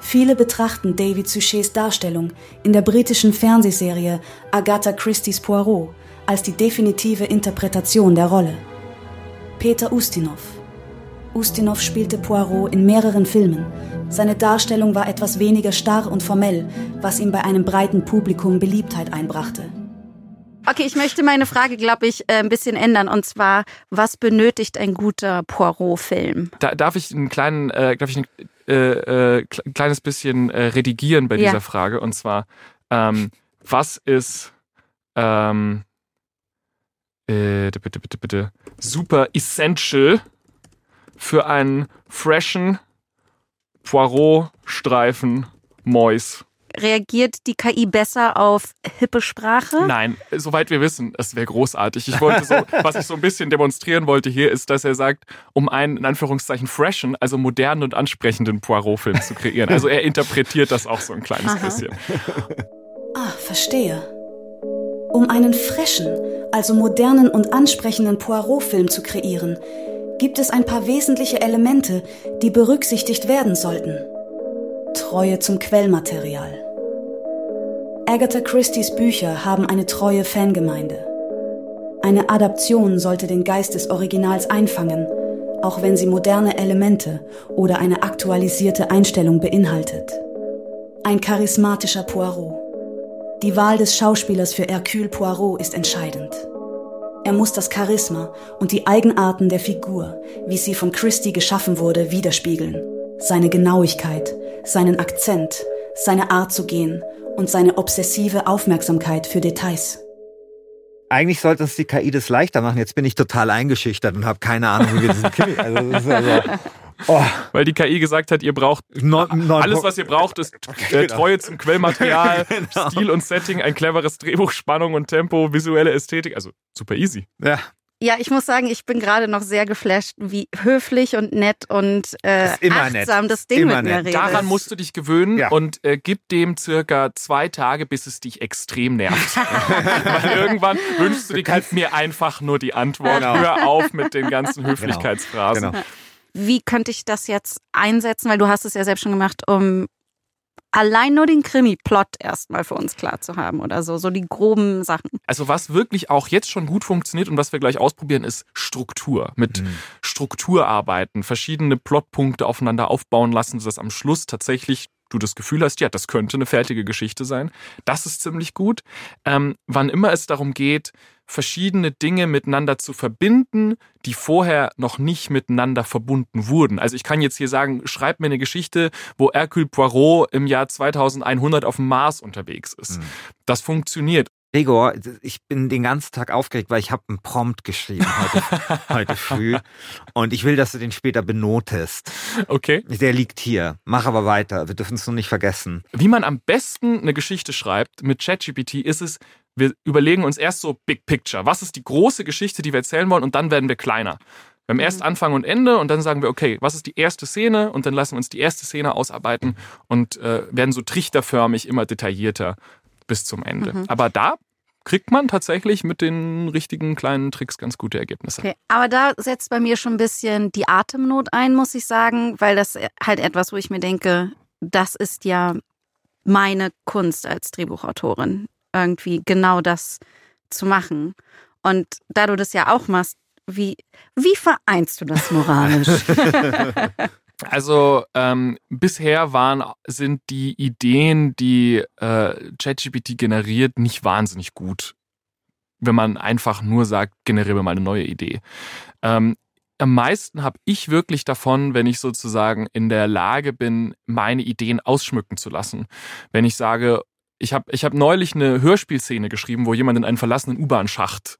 Viele betrachten David Suchets Darstellung in der britischen Fernsehserie Agatha Christie's Poirot als die definitive Interpretation der Rolle. Peter Ustinov. Ustinov spielte Poirot in mehreren Filmen. Seine Darstellung war etwas weniger starr und formell, was ihm bei einem breiten Publikum Beliebtheit einbrachte. Okay, ich möchte meine Frage, glaube ich, äh, ein bisschen ändern. Und zwar, was benötigt ein guter Poirot-Film? Da, darf ich einen kleinen, äh, darf ich ein äh, äh, kleines bisschen äh, redigieren bei Ja. dieser Frage? Und zwar, ähm, was ist ähm, äh, bitte, bitte, bitte, super essential für einen freshen Poirot-Streifen Mois? Reagiert die KI besser auf hippe Sprache? Nein, soweit wir wissen, es wäre großartig. Ich wollte so, was ich so ein bisschen demonstrieren wollte hier, ist, dass er sagt, um einen in Anführungszeichen freshen, also modernen und ansprechenden Poirot-Film zu kreieren. Also er interpretiert das auch so ein kleines Aha. bisschen. Ah, verstehe. Um einen frischen, also modernen und ansprechenden Poirot-Film zu kreieren, gibt es ein paar wesentliche Elemente, die berücksichtigt werden sollten. Treue zum Quellmaterial. Agatha Christie's Bücher haben eine treue Fangemeinde. Eine Adaption sollte den Geist des Originals einfangen, auch wenn sie moderne Elemente oder eine aktualisierte Einstellung beinhaltet. Ein charismatischer Poirot. Die Wahl des Schauspielers für Hercule Poirot ist entscheidend. Er muss das Charisma und die Eigenarten der Figur, wie sie von Christie geschaffen wurde, widerspiegeln. Seine Genauigkeit, seinen Akzent, seine Art zu gehen und seine obsessive Aufmerksamkeit für Details. Eigentlich sollte uns die KI das leichter machen. Jetzt bin ich total eingeschüchtert und habe keine Ahnung, wie wir diesen Krimi. Also, das ist also, oh, Weil die KI gesagt hat, ihr braucht neun, neun alles, was ihr braucht, ist äh, Genau. Treue zum Quellmaterial, Genau. Stil und Setting, ein cleveres Drehbuch, Spannung und Tempo, visuelle Ästhetik. Also super easy. Ja, Ja, ich muss sagen, ich bin gerade noch sehr geflasht, wie höflich und nett und äh, ist immer nett. achtsam das Ding Immer mit mir nett. redet. Daran musst du dich gewöhnen Ja. und äh, gib dem circa zwei Tage, bis es dich extrem nervt. Weil irgendwann wünschst du dir, gib mir einfach nur die Antwort. Genau. Hör auf mit den ganzen Höflichkeitsphrasen. genau. Wie könnte ich das jetzt einsetzen? Weil du hast es ja selbst schon gemacht, um allein nur den Krimi-Plot erstmal für uns klar zu haben oder so. So die groben Sachen. Also was wirklich auch jetzt schon gut funktioniert und was wir gleich ausprobieren, ist Struktur. Mit Mhm. Struktur arbeiten, verschiedene Plotpunkte aufeinander aufbauen lassen, sodass am Schluss tatsächlich du das Gefühl hast, ja, das könnte eine fertige Geschichte sein. Das ist ziemlich gut. Ähm, wann immer es darum geht, verschiedene Dinge miteinander zu verbinden, die vorher noch nicht miteinander verbunden wurden. Also ich kann jetzt hier sagen, schreib mir eine Geschichte, wo Hercule Poirot im Jahr 2100 auf dem Mars unterwegs ist. Mhm. Das funktioniert. Gregor, ich bin den ganzen Tag aufgeregt, weil ich habe einen Prompt geschrieben heute, heute früh und ich will, dass du den später benotest. Okay. Der liegt hier. Mach aber weiter. Wir dürfen es nur nicht vergessen. Wie man am besten eine Geschichte schreibt mit ChatGPT ist es, wir überlegen uns erst so Big Picture. Was ist die große Geschichte, die wir erzählen wollen und dann werden wir kleiner. Wir haben erst Anfang und Ende und dann sagen wir, okay, was ist die erste Szene und dann lassen wir uns die erste Szene ausarbeiten und äh, werden so trichterförmig immer detaillierter bis zum Ende. Mhm. Aber da kriegt man tatsächlich mit den richtigen kleinen Tricks ganz gute Ergebnisse. Okay, aber da setzt bei mir schon ein bisschen die Atemnot ein, muss ich sagen, weil das halt etwas, wo ich mir denke, das ist ja meine Kunst als Drehbuchautorin, irgendwie genau das zu machen. Und da du das ja auch machst, wie, wie vereinst du das moralisch? Also ähm, bisher waren sind die Ideen, die äh, ChatGPT generiert, nicht wahnsinnig gut. Wenn man einfach nur sagt, generiere mal eine neue Idee. Ähm, am meisten habe ich wirklich davon, wenn ich sozusagen in der Lage bin, meine Ideen ausschmücken zu lassen. Wenn ich sage, ich habe ich hab neulich eine Hörspielszene geschrieben, wo jemand in einen verlassenen U-Bahn-Schacht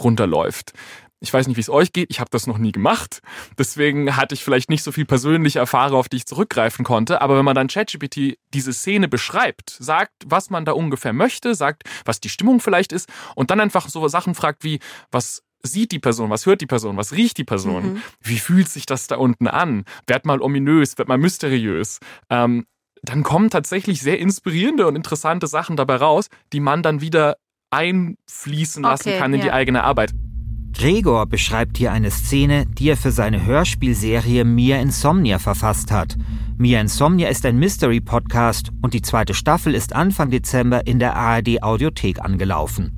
runterläuft. Ich weiß nicht, wie es euch geht. Ich habe das noch nie gemacht. Deswegen hatte ich vielleicht nicht so viel persönliche Erfahrung, auf die ich zurückgreifen konnte. Aber wenn man dann ChatGPT diese Szene beschreibt, sagt, was man da ungefähr möchte, sagt, was die Stimmung vielleicht ist und dann einfach so Sachen fragt wie, was sieht die Person, was hört die Person, was riecht die Person, mhm. wie fühlt sich das da unten an, wird mal ominös, wird mal mysteriös. Ähm, dann kommen tatsächlich sehr inspirierende und interessante Sachen dabei raus, die man dann wieder einfließen lassen okay, kann in ja. die eigene Arbeit. Gregor beschreibt hier eine Szene, die er für seine Hörspielserie Mia Insomnia verfasst hat. Mia Insomnia ist ein Mystery-Podcast und die zweite Staffel ist Anfang Dezember in der ARD Audiothek angelaufen.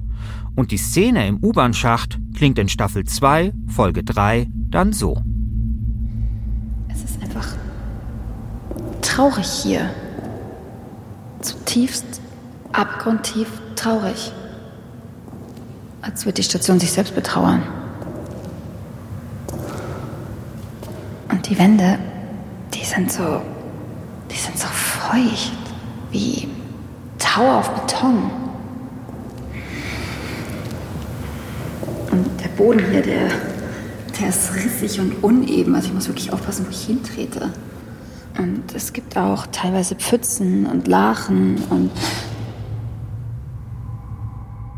Und die Szene im U-Bahn-Schacht klingt in Staffel 2, Folge 3 dann so. Es ist einfach traurig hier. Zutiefst, abgrundtief traurig als würde die Station sich selbst betrauern. Und die Wände, die sind so, die sind so feucht, wie Tau auf Beton. Und der Boden hier, der, der ist rissig und uneben. Also ich muss wirklich aufpassen, wo ich hintrete. Und es gibt auch teilweise Pfützen und Lachen und...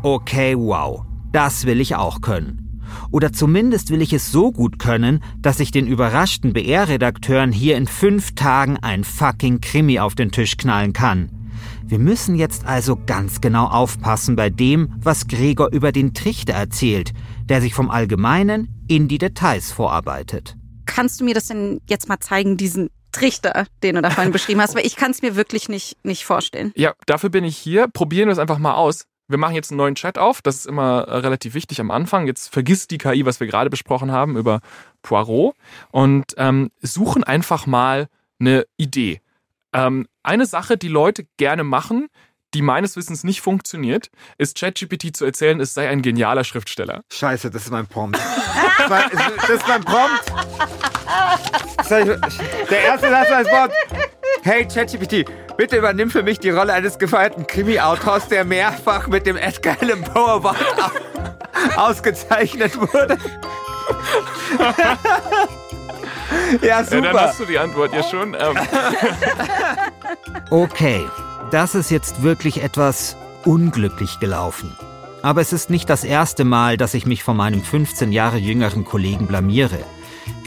Okay, wow. Das will ich auch können. Oder zumindest will ich es so gut können, dass ich den überraschten BR-Redakteuren hier in fünf Tagen ein fucking Krimi auf den Tisch knallen kann. Wir müssen jetzt also ganz genau aufpassen bei dem, was Gregor über den Trichter erzählt, der sich vom Allgemeinen in die Details vorarbeitet. Kannst du mir das denn jetzt mal zeigen, diesen Trichter, den du da vorhin beschrieben hast? Weil ich kann es mir wirklich nicht, nicht vorstellen. Ja, dafür bin ich hier. Probieren wir es einfach mal aus wir machen jetzt einen neuen Chat auf. Das ist immer äh, relativ wichtig am Anfang. Jetzt vergisst die KI, was wir gerade besprochen haben über Poirot und ähm, suchen einfach mal eine Idee. Ähm, eine Sache, die Leute gerne machen, die meines Wissens nicht funktioniert, ist ChatGPT zu erzählen, es sei ein genialer Schriftsteller. Scheiße, das ist mein Prompt. das ist mein Prompt. Der erste Satz als Prompt. Hey ChatGPT, bitte übernimm für mich die Rolle eines gefeierten Krimi-Autors, der mehrfach mit dem Edgar Allan Poe Award ausgezeichnet wurde. ja, super. Ja, dann hast du die Antwort ja schon. Ähm. Okay, das ist jetzt wirklich etwas unglücklich gelaufen. Aber es ist nicht das erste Mal, dass ich mich von meinem 15 Jahre jüngeren Kollegen blamiere.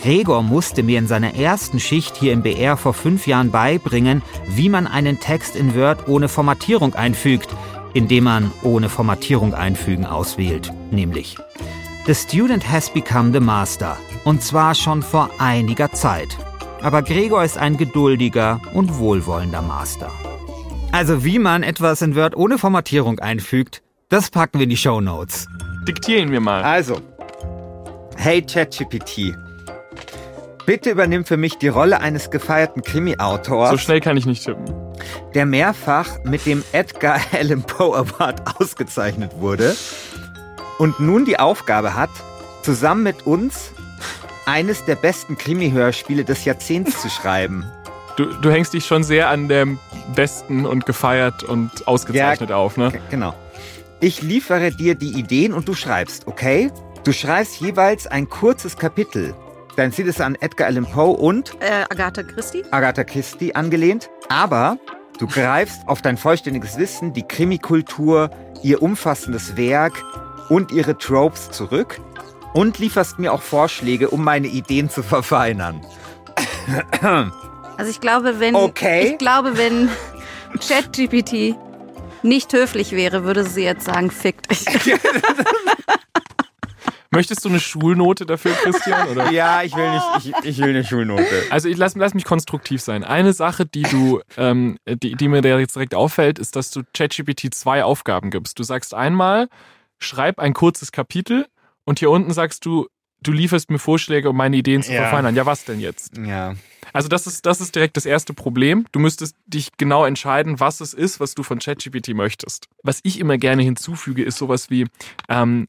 Gregor musste mir in seiner ersten Schicht hier im BR vor fünf Jahren beibringen, wie man einen Text in Word ohne Formatierung einfügt, indem man ohne Formatierung einfügen auswählt, nämlich The student has become the master. Und zwar schon vor einiger Zeit. Aber Gregor ist ein geduldiger und wohlwollender Master. Also wie man etwas in Word ohne Formatierung einfügt, das packen wir in die Show Notes. Diktieren wir mal. Also, hey ChatGPT, Bitte übernimm für mich die Rolle eines gefeierten Krimi-Autors. So schnell kann ich nicht tippen. Der mehrfach mit dem Edgar Allan Poe Award ausgezeichnet wurde und nun die Aufgabe hat, zusammen mit uns eines der besten Krimi-Hörspiele des Jahrzehnts zu schreiben. Du, du hängst dich schon sehr an dem besten und gefeiert und ausgezeichnet ja, auf, ne? Genau. Ich liefere dir die Ideen und du schreibst, okay? Du schreibst jeweils ein kurzes Kapitel Dein Ziel ist an Edgar Allan Poe und äh, Agatha Christie. Agatha Christie angelehnt. Aber du greifst auf dein vollständiges Wissen, die Krimikultur, ihr umfassendes Werk und ihre Tropes zurück und lieferst mir auch Vorschläge, um meine Ideen zu verfeinern. Also ich glaube, wenn okay. ich glaube, wenn ChatGPT nicht höflich wäre, würde sie jetzt sagen, fick dich. Möchtest du eine Schulnote dafür, Christian? Oder? Ja, ich will nicht, ich, ich will eine Schulnote. Also ich lass, lass mich konstruktiv sein. Eine Sache, die du, ähm, die, die mir da jetzt direkt auffällt, ist, dass du ChatGPT zwei Aufgaben gibst. Du sagst einmal, schreib ein kurzes Kapitel und hier unten sagst du, du lieferst mir Vorschläge, um meine Ideen zu ja. verfeinern. Ja, was denn jetzt? Ja. Also das ist, das ist direkt das erste Problem. Du müsstest dich genau entscheiden, was es ist, was du von ChatGPT möchtest. Was ich immer gerne hinzufüge, ist sowas wie, ähm,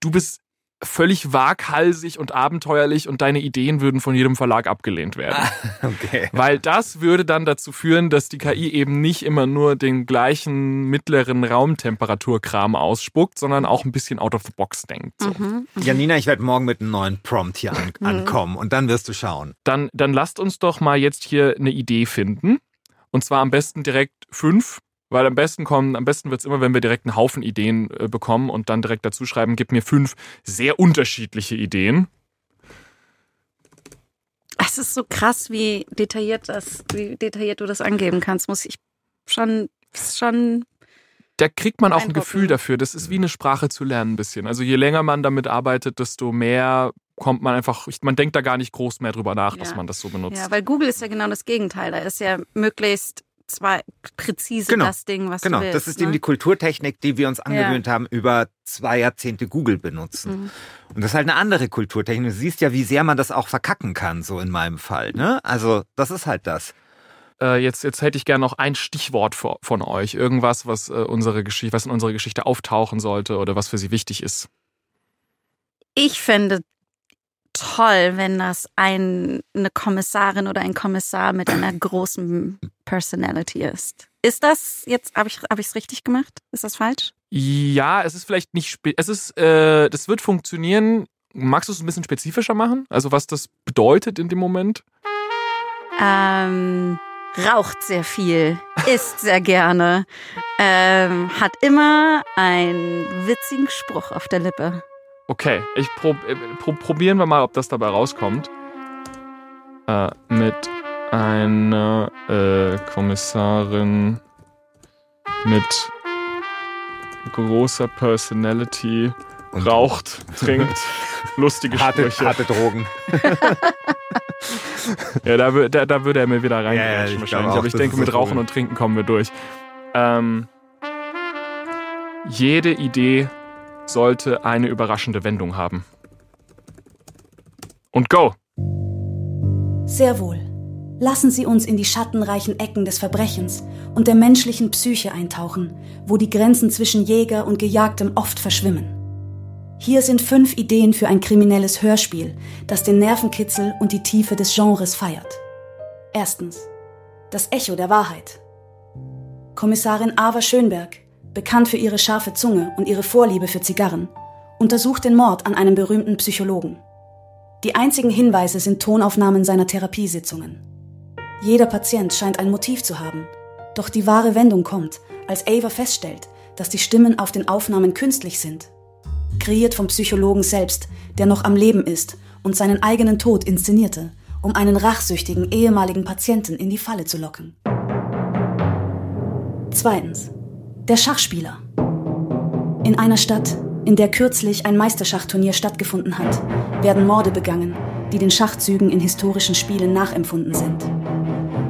du bist völlig waghalsig und abenteuerlich und deine Ideen würden von jedem Verlag abgelehnt werden. okay. Weil das würde dann dazu führen, dass die KI eben nicht immer nur den gleichen mittleren Raumtemperaturkram ausspuckt, sondern auch ein bisschen out of the box denkt. So. Mhm. Janina, ich werde morgen mit einem neuen Prompt hier an Mhm. ankommen und dann wirst du schauen. Dann, dann lasst uns doch mal jetzt hier eine Idee finden. Und zwar am besten direkt fünf. Weil am besten kommen, am besten wird's immer, wenn wir direkt einen Haufen Ideen äh, bekommen und dann direkt dazu schreiben, gib mir fünf sehr unterschiedliche Ideen. Es ist so krass, wie detailliert das, wie detailliert du das angeben kannst. Muss ich schon, schon. Da kriegt man auch ein. Gefühl dafür. Das ist wie eine Sprache zu lernen ein bisschen. Also je länger man damit arbeitet, desto mehr kommt man einfach, man denkt da gar nicht groß mehr drüber nach, dass Ja. man das so benutzt. Ja, weil Google ist ja genau das Gegenteil. Da ist ja möglichst zwei präzise Genau. das Ding, was Genau, du willst. das ist ne? eben die Kulturtechnik, die wir uns angewöhnt haben, über zwei Jahrzehnte Google benutzen. Mhm. Und das ist halt eine andere Kulturtechnik. Du siehst ja, wie sehr man das auch verkacken kann, so in meinem Fall. Ne? Also, das ist halt das. Äh, jetzt, jetzt hätte ich gerne noch ein Stichwort vor, von euch. Irgendwas, was, äh, unsere Geschichte, was in unserer Geschichte auftauchen sollte oder was für sie wichtig ist. Ich fände toll, wenn das ein, eine Kommissarin oder ein Kommissar mit einer großen Personality ist. Ist das jetzt, habe ich es richtig gemacht? Ist das falsch? Ja, es ist vielleicht nicht, es ist, äh, das wird funktionieren. Magst du es ein bisschen spezifischer machen? Also was das bedeutet in dem Moment? Ähm, raucht sehr viel, isst sehr gerne, ähm, hat immer einen witzigen Spruch auf der Lippe. Okay, ich prob, äh, pro, probieren wir mal, ob das dabei rauskommt. Äh, mit einer äh, Kommissarin mit großer Personality raucht, trinkt, lustige Harte, Sprüche. harte Drogen. Ja, da, da, da würde er mir wieder Ja, ja, reingrätschen ich wahrscheinlich. glaube auch, Aber ich denke, mit Rauchen Problem. und Trinken kommen wir durch. Ähm, jede Idee sollte eine überraschende Wendung haben. Und go! Sehr wohl. Lassen Sie uns in die schattenreichen Ecken des Verbrechens und der menschlichen Psyche eintauchen, wo die Grenzen zwischen Jäger und Gejagtem oft verschwimmen. Hier sind fünf Ideen für ein kriminelles Hörspiel, das den Nervenkitzel und die Tiefe des Genres feiert. Erstens. Das Echo der Wahrheit. Kommissarin Ava Schönberg, bekannt für ihre scharfe Zunge und ihre Vorliebe für Zigarren, untersucht den Mord an einem berühmten Psychologen. Die einzigen Hinweise sind Tonaufnahmen seiner Therapiesitzungen. Jeder Patient scheint ein Motiv zu haben. Doch die wahre Wendung kommt, als Ava feststellt, dass die Stimmen auf den Aufnahmen künstlich sind. Kreiert vom Psychologen selbst, der noch am Leben ist und seinen eigenen Tod inszenierte, um einen rachsüchtigen ehemaligen Patienten in die Falle zu locken. Zweitens. Der Schachspieler. In einer Stadt, in der kürzlich ein Meisterschachturnier stattgefunden hat, werden Morde begangen, die den Schachzügen in historischen Spielen nachempfunden sind.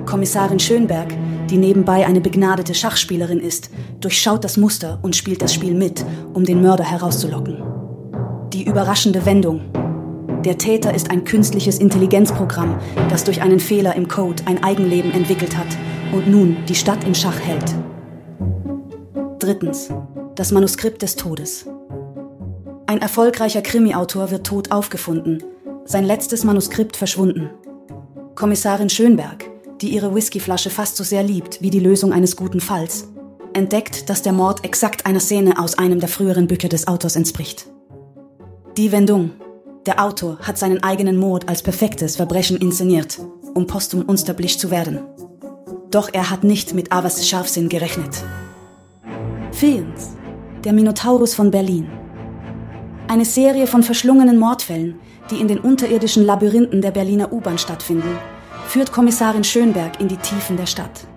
Kommissarin Schönberg, die nebenbei eine begnadete Schachspielerin ist, durchschaut das Muster und spielt das Spiel mit, um den Mörder herauszulocken. Die überraschende Wendung. Der Täter ist ein künstliches Intelligenzprogramm, das durch einen Fehler im Code ein Eigenleben entwickelt hat und nun die Stadt in Schach hält. Drittens. Das Manuskript des Todes. Ein erfolgreicher Krimiautor wird tot aufgefunden, sein letztes Manuskript verschwunden. Kommissarin Schönberg, die ihre Whiskyflasche fast so sehr liebt wie die Lösung eines guten Falls, entdeckt, dass der Mord exakt einer Szene aus einem der früheren Bücher des Autors entspricht. Die Wendung. Der Autor hat seinen eigenen Mord als perfektes Verbrechen inszeniert, um posthum unsterblich zu werden. Doch er hat nicht mit Avas Scharfsinn gerechnet. Viertens. Der Minotaurus von Berlin. Eine Serie von verschlungenen Mordfällen, die in den unterirdischen Labyrinthen der Berliner U-Bahn stattfinden, führt Kommissarin Schönberg in die Tiefen der Stadt.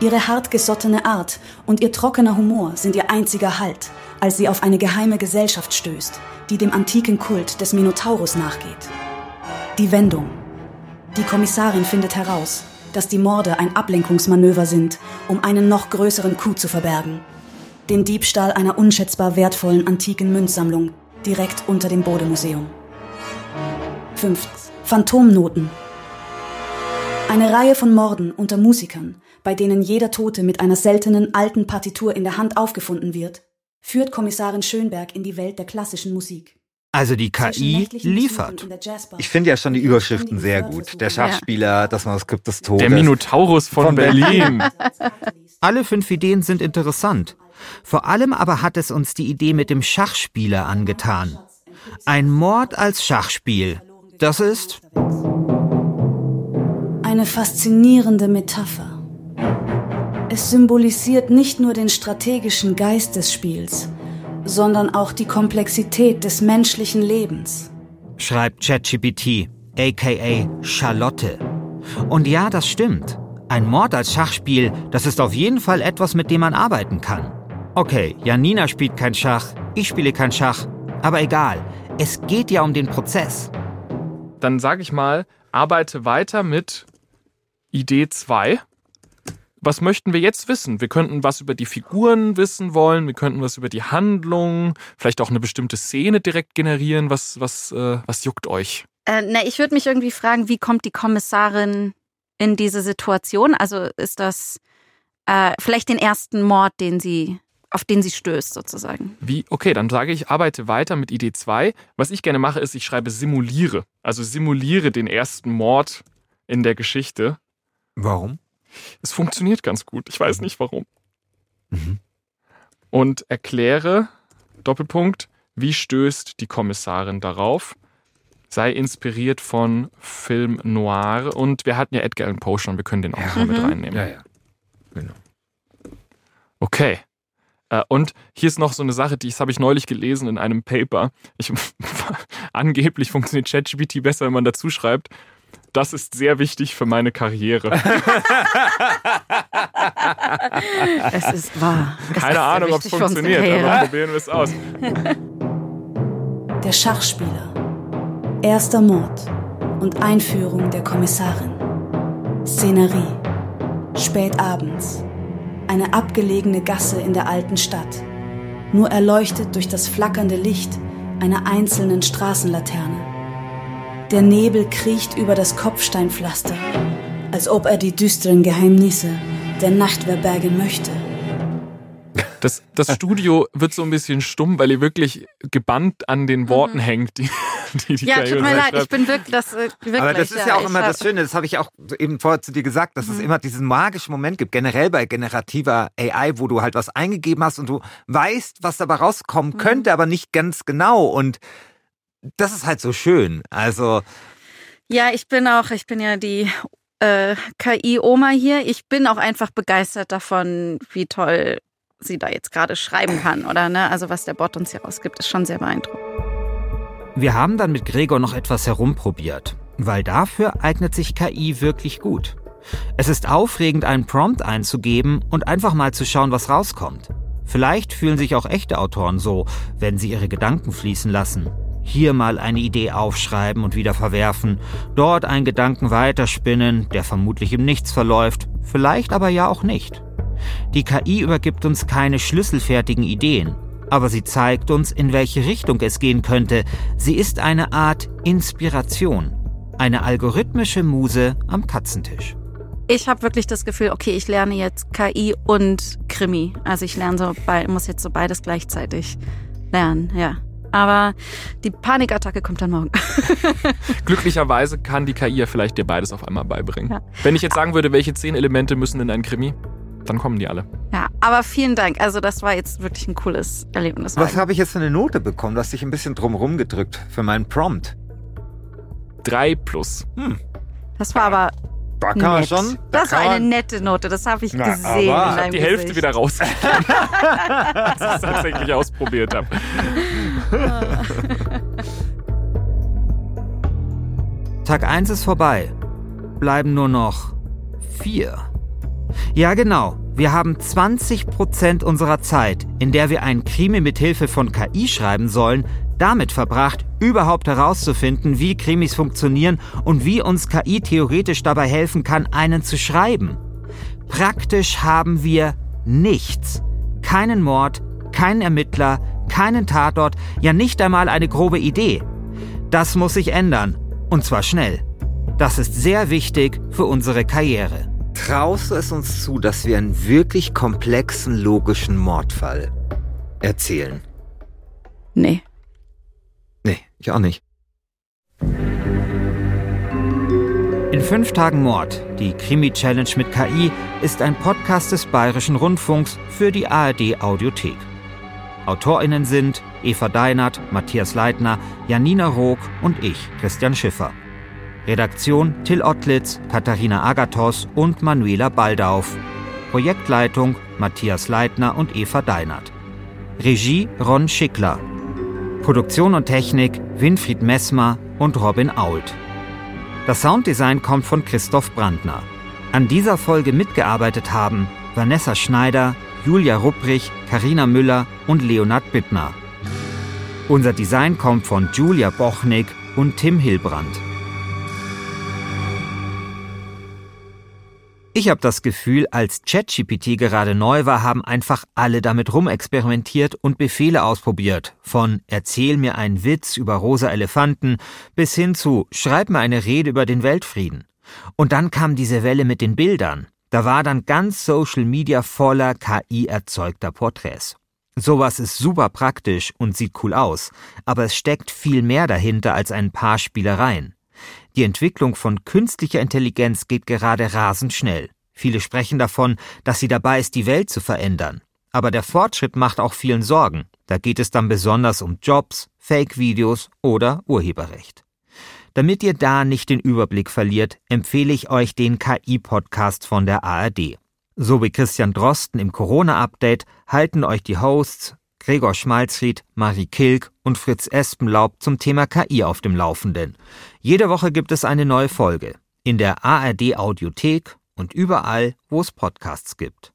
Ihre hartgesottene Art und ihr trockener Humor sind ihr einziger Halt, als sie auf eine geheime Gesellschaft stößt, die dem antiken Kult des Minotaurus nachgeht. Die Wendung. Die Kommissarin findet heraus, dass die Morde ein Ablenkungsmanöver sind, um einen noch größeren Coup zu verbergen. Den Diebstahl einer unschätzbar wertvollen antiken Münzsammlung direkt unter dem Bode-Museum. Fünftens. Phantomnoten. Eine Reihe von Morden unter Musikern, bei denen jeder Tote mit einer seltenen alten Partitur in der Hand aufgefunden wird, führt Kommissarin Schönberg in die Welt der klassischen Musik. Also die KI liefert. Ich finde ja schon die Überschriften sehr gut. Der Schachspieler, das Manuskript des Todes. Der Minotaurus von, von Berlin. Alle fünf Ideen sind interessant. Vor allem aber hat es uns die Idee mit dem Schachspieler angetan. Ein Mord als Schachspiel. Das ist eine faszinierende Metapher. Es symbolisiert nicht nur den strategischen Geist des Spiels, sondern auch die Komplexität des menschlichen Lebens. Schreibt ChatGPT, aka Charlotte. Und ja, das stimmt. Ein Mord als Schachspiel, das ist auf jeden Fall etwas, mit dem man arbeiten kann. Okay, Janina spielt kein Schach, ich spiele kein Schach, aber egal, es geht ja um den Prozess. Dann sage ich mal, arbeite weiter mit Idee 2 was möchten wir jetzt wissen? Wir könnten was über die Figuren wissen wollen, wir könnten was über die Handlung, vielleicht auch eine bestimmte Szene direkt generieren. Was, was, äh, was juckt euch? Äh, na, ich würde mich irgendwie fragen, wie kommt die Kommissarin in diese Situation? Also ist das äh, vielleicht den ersten Mord, den sie, auf den sie stößt, sozusagen? Wie? Okay, dann sage ich, arbeite weiter mit Idee 2. Was ich gerne mache, ist, ich schreibe simuliere. Also simuliere den ersten Mord in der Geschichte. Warum? Es funktioniert ganz gut. Ich weiß nicht warum. Mhm. Und erkläre, Doppelpunkt, wie stößt die Kommissarin darauf? Sei inspiriert von Film Noir. Und wir hatten ja Edgar Allan Poe schon, wir können den auch ja. mal mit mhm. reinnehmen. Ja, ja. Genau. Okay. Äh, und hier ist noch so eine Sache, die das habe ich neulich gelesen in einem Paper. Ich, angeblich funktioniert ChatGPT besser, wenn man dazu schreibt das ist sehr wichtig für meine Karriere. es ist wahr. Es Keine ist Ahnung, ob es funktioniert, aber probieren wir es aus. Der Schachspieler. Erster Mord und Einführung der Kommissarin. Szenerie. Spät abends. Eine abgelegene Gasse in der alten Stadt. Nur erleuchtet durch das flackernde Licht einer einzelnen Straßenlaterne. Der Nebel kriecht über das Kopfsteinpflaster, als ob er die düsteren Geheimnisse der Nacht verbergen möchte. Das, das Studio wird so ein bisschen stumm, weil ihr wirklich gebannt an den Worten mhm. hängt, die, die, die Ja, tut mir leid, ich bin wirklich, das, äh, wirklich, Aber das ist ja, auch immer das Schöne, das habe ich auch eben vorher zu dir gesagt, dass mhm. es immer diesen magischen Moment gibt, generell bei generativer AI, wo du halt was eingegeben hast und du weißt, was dabei rauskommen mhm. könnte, aber nicht ganz genau. Und das ist halt so schön. Also. Ja, ich bin auch, ich bin ja die äh, KI-Oma hier. Ich bin auch einfach begeistert davon, wie toll sie da jetzt gerade schreiben kann, oder? Ne? Also was der Bot uns hier ausgibt, ist schon sehr beeindruckend. Wir haben dann mit Gregor noch etwas herumprobiert, weil dafür eignet sich KI wirklich gut. Es ist aufregend, einen Prompt einzugeben und einfach mal zu schauen, was rauskommt. Vielleicht fühlen sich auch echte Autoren so, wenn sie ihre Gedanken fließen lassen. Hier mal eine Idee aufschreiben und wieder verwerfen, dort einen Gedanken weiterspinnen, der vermutlich im Nichts verläuft, vielleicht aber ja auch nicht. Die KI übergibt uns keine schlüsselfertigen Ideen, aber sie zeigt uns, in welche Richtung es gehen könnte. Sie ist eine Art Inspiration, eine algorithmische Muse am Katzentisch. Ich habe wirklich das Gefühl, okay, ich lerne jetzt KI und Krimi. Also ich lerne so, muss jetzt so beides gleichzeitig lernen, ja. Aber die Panikattacke kommt dann morgen. Glücklicherweise kann die KI ja vielleicht dir beides auf einmal beibringen. Ja. Wenn ich jetzt sagen würde, welche zehn Elemente müssen in einen Krimi, dann kommen die alle. Ja, aber vielen Dank. Also das war jetzt wirklich ein cooles Erlebnis. Was habe ich jetzt für eine Note bekommen? Du hast dich ein bisschen drumherum gedrückt für meinen Prompt. Drei plus. Hm. Das war aber da kann man schon. Da das war eine nette Note, das habe ich Na, gesehen. Aber ich habe die Hälfte wieder rausgekommen, als ich es tatsächlich ausprobiert habe. Tag 1 ist vorbei. Bleiben nur noch vier. Ja, genau. Wir haben 20% unserer Zeit, in der wir einen Krimi mit Hilfe von KI schreiben sollen, damit verbracht, überhaupt herauszufinden, wie Krimis funktionieren und wie uns KI theoretisch dabei helfen kann, einen zu schreiben. Praktisch haben wir nichts. Keinen Mord, keinen Ermittler, keinen Tatort, ja nicht einmal eine grobe Idee. Das muss sich ändern. Und zwar schnell. Das ist sehr wichtig für unsere Karriere. Traust du es uns zu, dass wir einen wirklich komplexen logischen Mordfall erzählen? Nee. Nee, ich auch nicht. In fünf Tagen Mord, die Krimi-Challenge mit KI, ist ein Podcast des Bayerischen Rundfunks für die ARD Audiothek. AutorInnen sind Eva Deinert, Matthias Leitner, Janina Rook und ich, Christian Schiffer. Redaktion Till Ottlitz, Katharina Agathos und Manuela Baldauf. Projektleitung Matthias Leitner und Eva Deinert. Regie Ron Schickler. Produktion und Technik Winfried Messmer und Robin Ault. Das Sounddesign kommt von Christoph Brandner. An dieser Folge mitgearbeitet haben Vanessa Schneider, Julia Rupprich, Karina Müller und Leonard Bittner. Unser Design kommt von Julia Bochnik und Tim Hilbrand. Ich habe das Gefühl, als ChatGPT gerade neu war, haben einfach alle damit rumexperimentiert und Befehle ausprobiert. Von Erzähl mir einen Witz über rosa Elefanten bis hin zu Schreib mir eine Rede über den Weltfrieden. Und dann kam diese Welle mit den Bildern. Da war dann ganz Social Media voller KI erzeugter Porträts. Sowas ist super praktisch und sieht cool aus, aber es steckt viel mehr dahinter als ein paar Spielereien. Die Entwicklung von künstlicher Intelligenz geht gerade rasend schnell. Viele sprechen davon, dass sie dabei ist, die Welt zu verändern. Aber der Fortschritt macht auch vielen Sorgen. Da geht es dann besonders um Jobs, Fake-Videos oder Urheberrecht. Damit ihr da nicht den Überblick verliert, empfehle ich euch den KI-Podcast von der ARD. So wie Christian Drosten im Corona-Update halten euch die Hosts Gregor Schmalzried, Marie Kilk und Fritz Espenlaub zum Thema KI auf dem Laufenden. Jede Woche gibt es eine neue Folge in der ARD Audiothek und überall, wo es Podcasts gibt.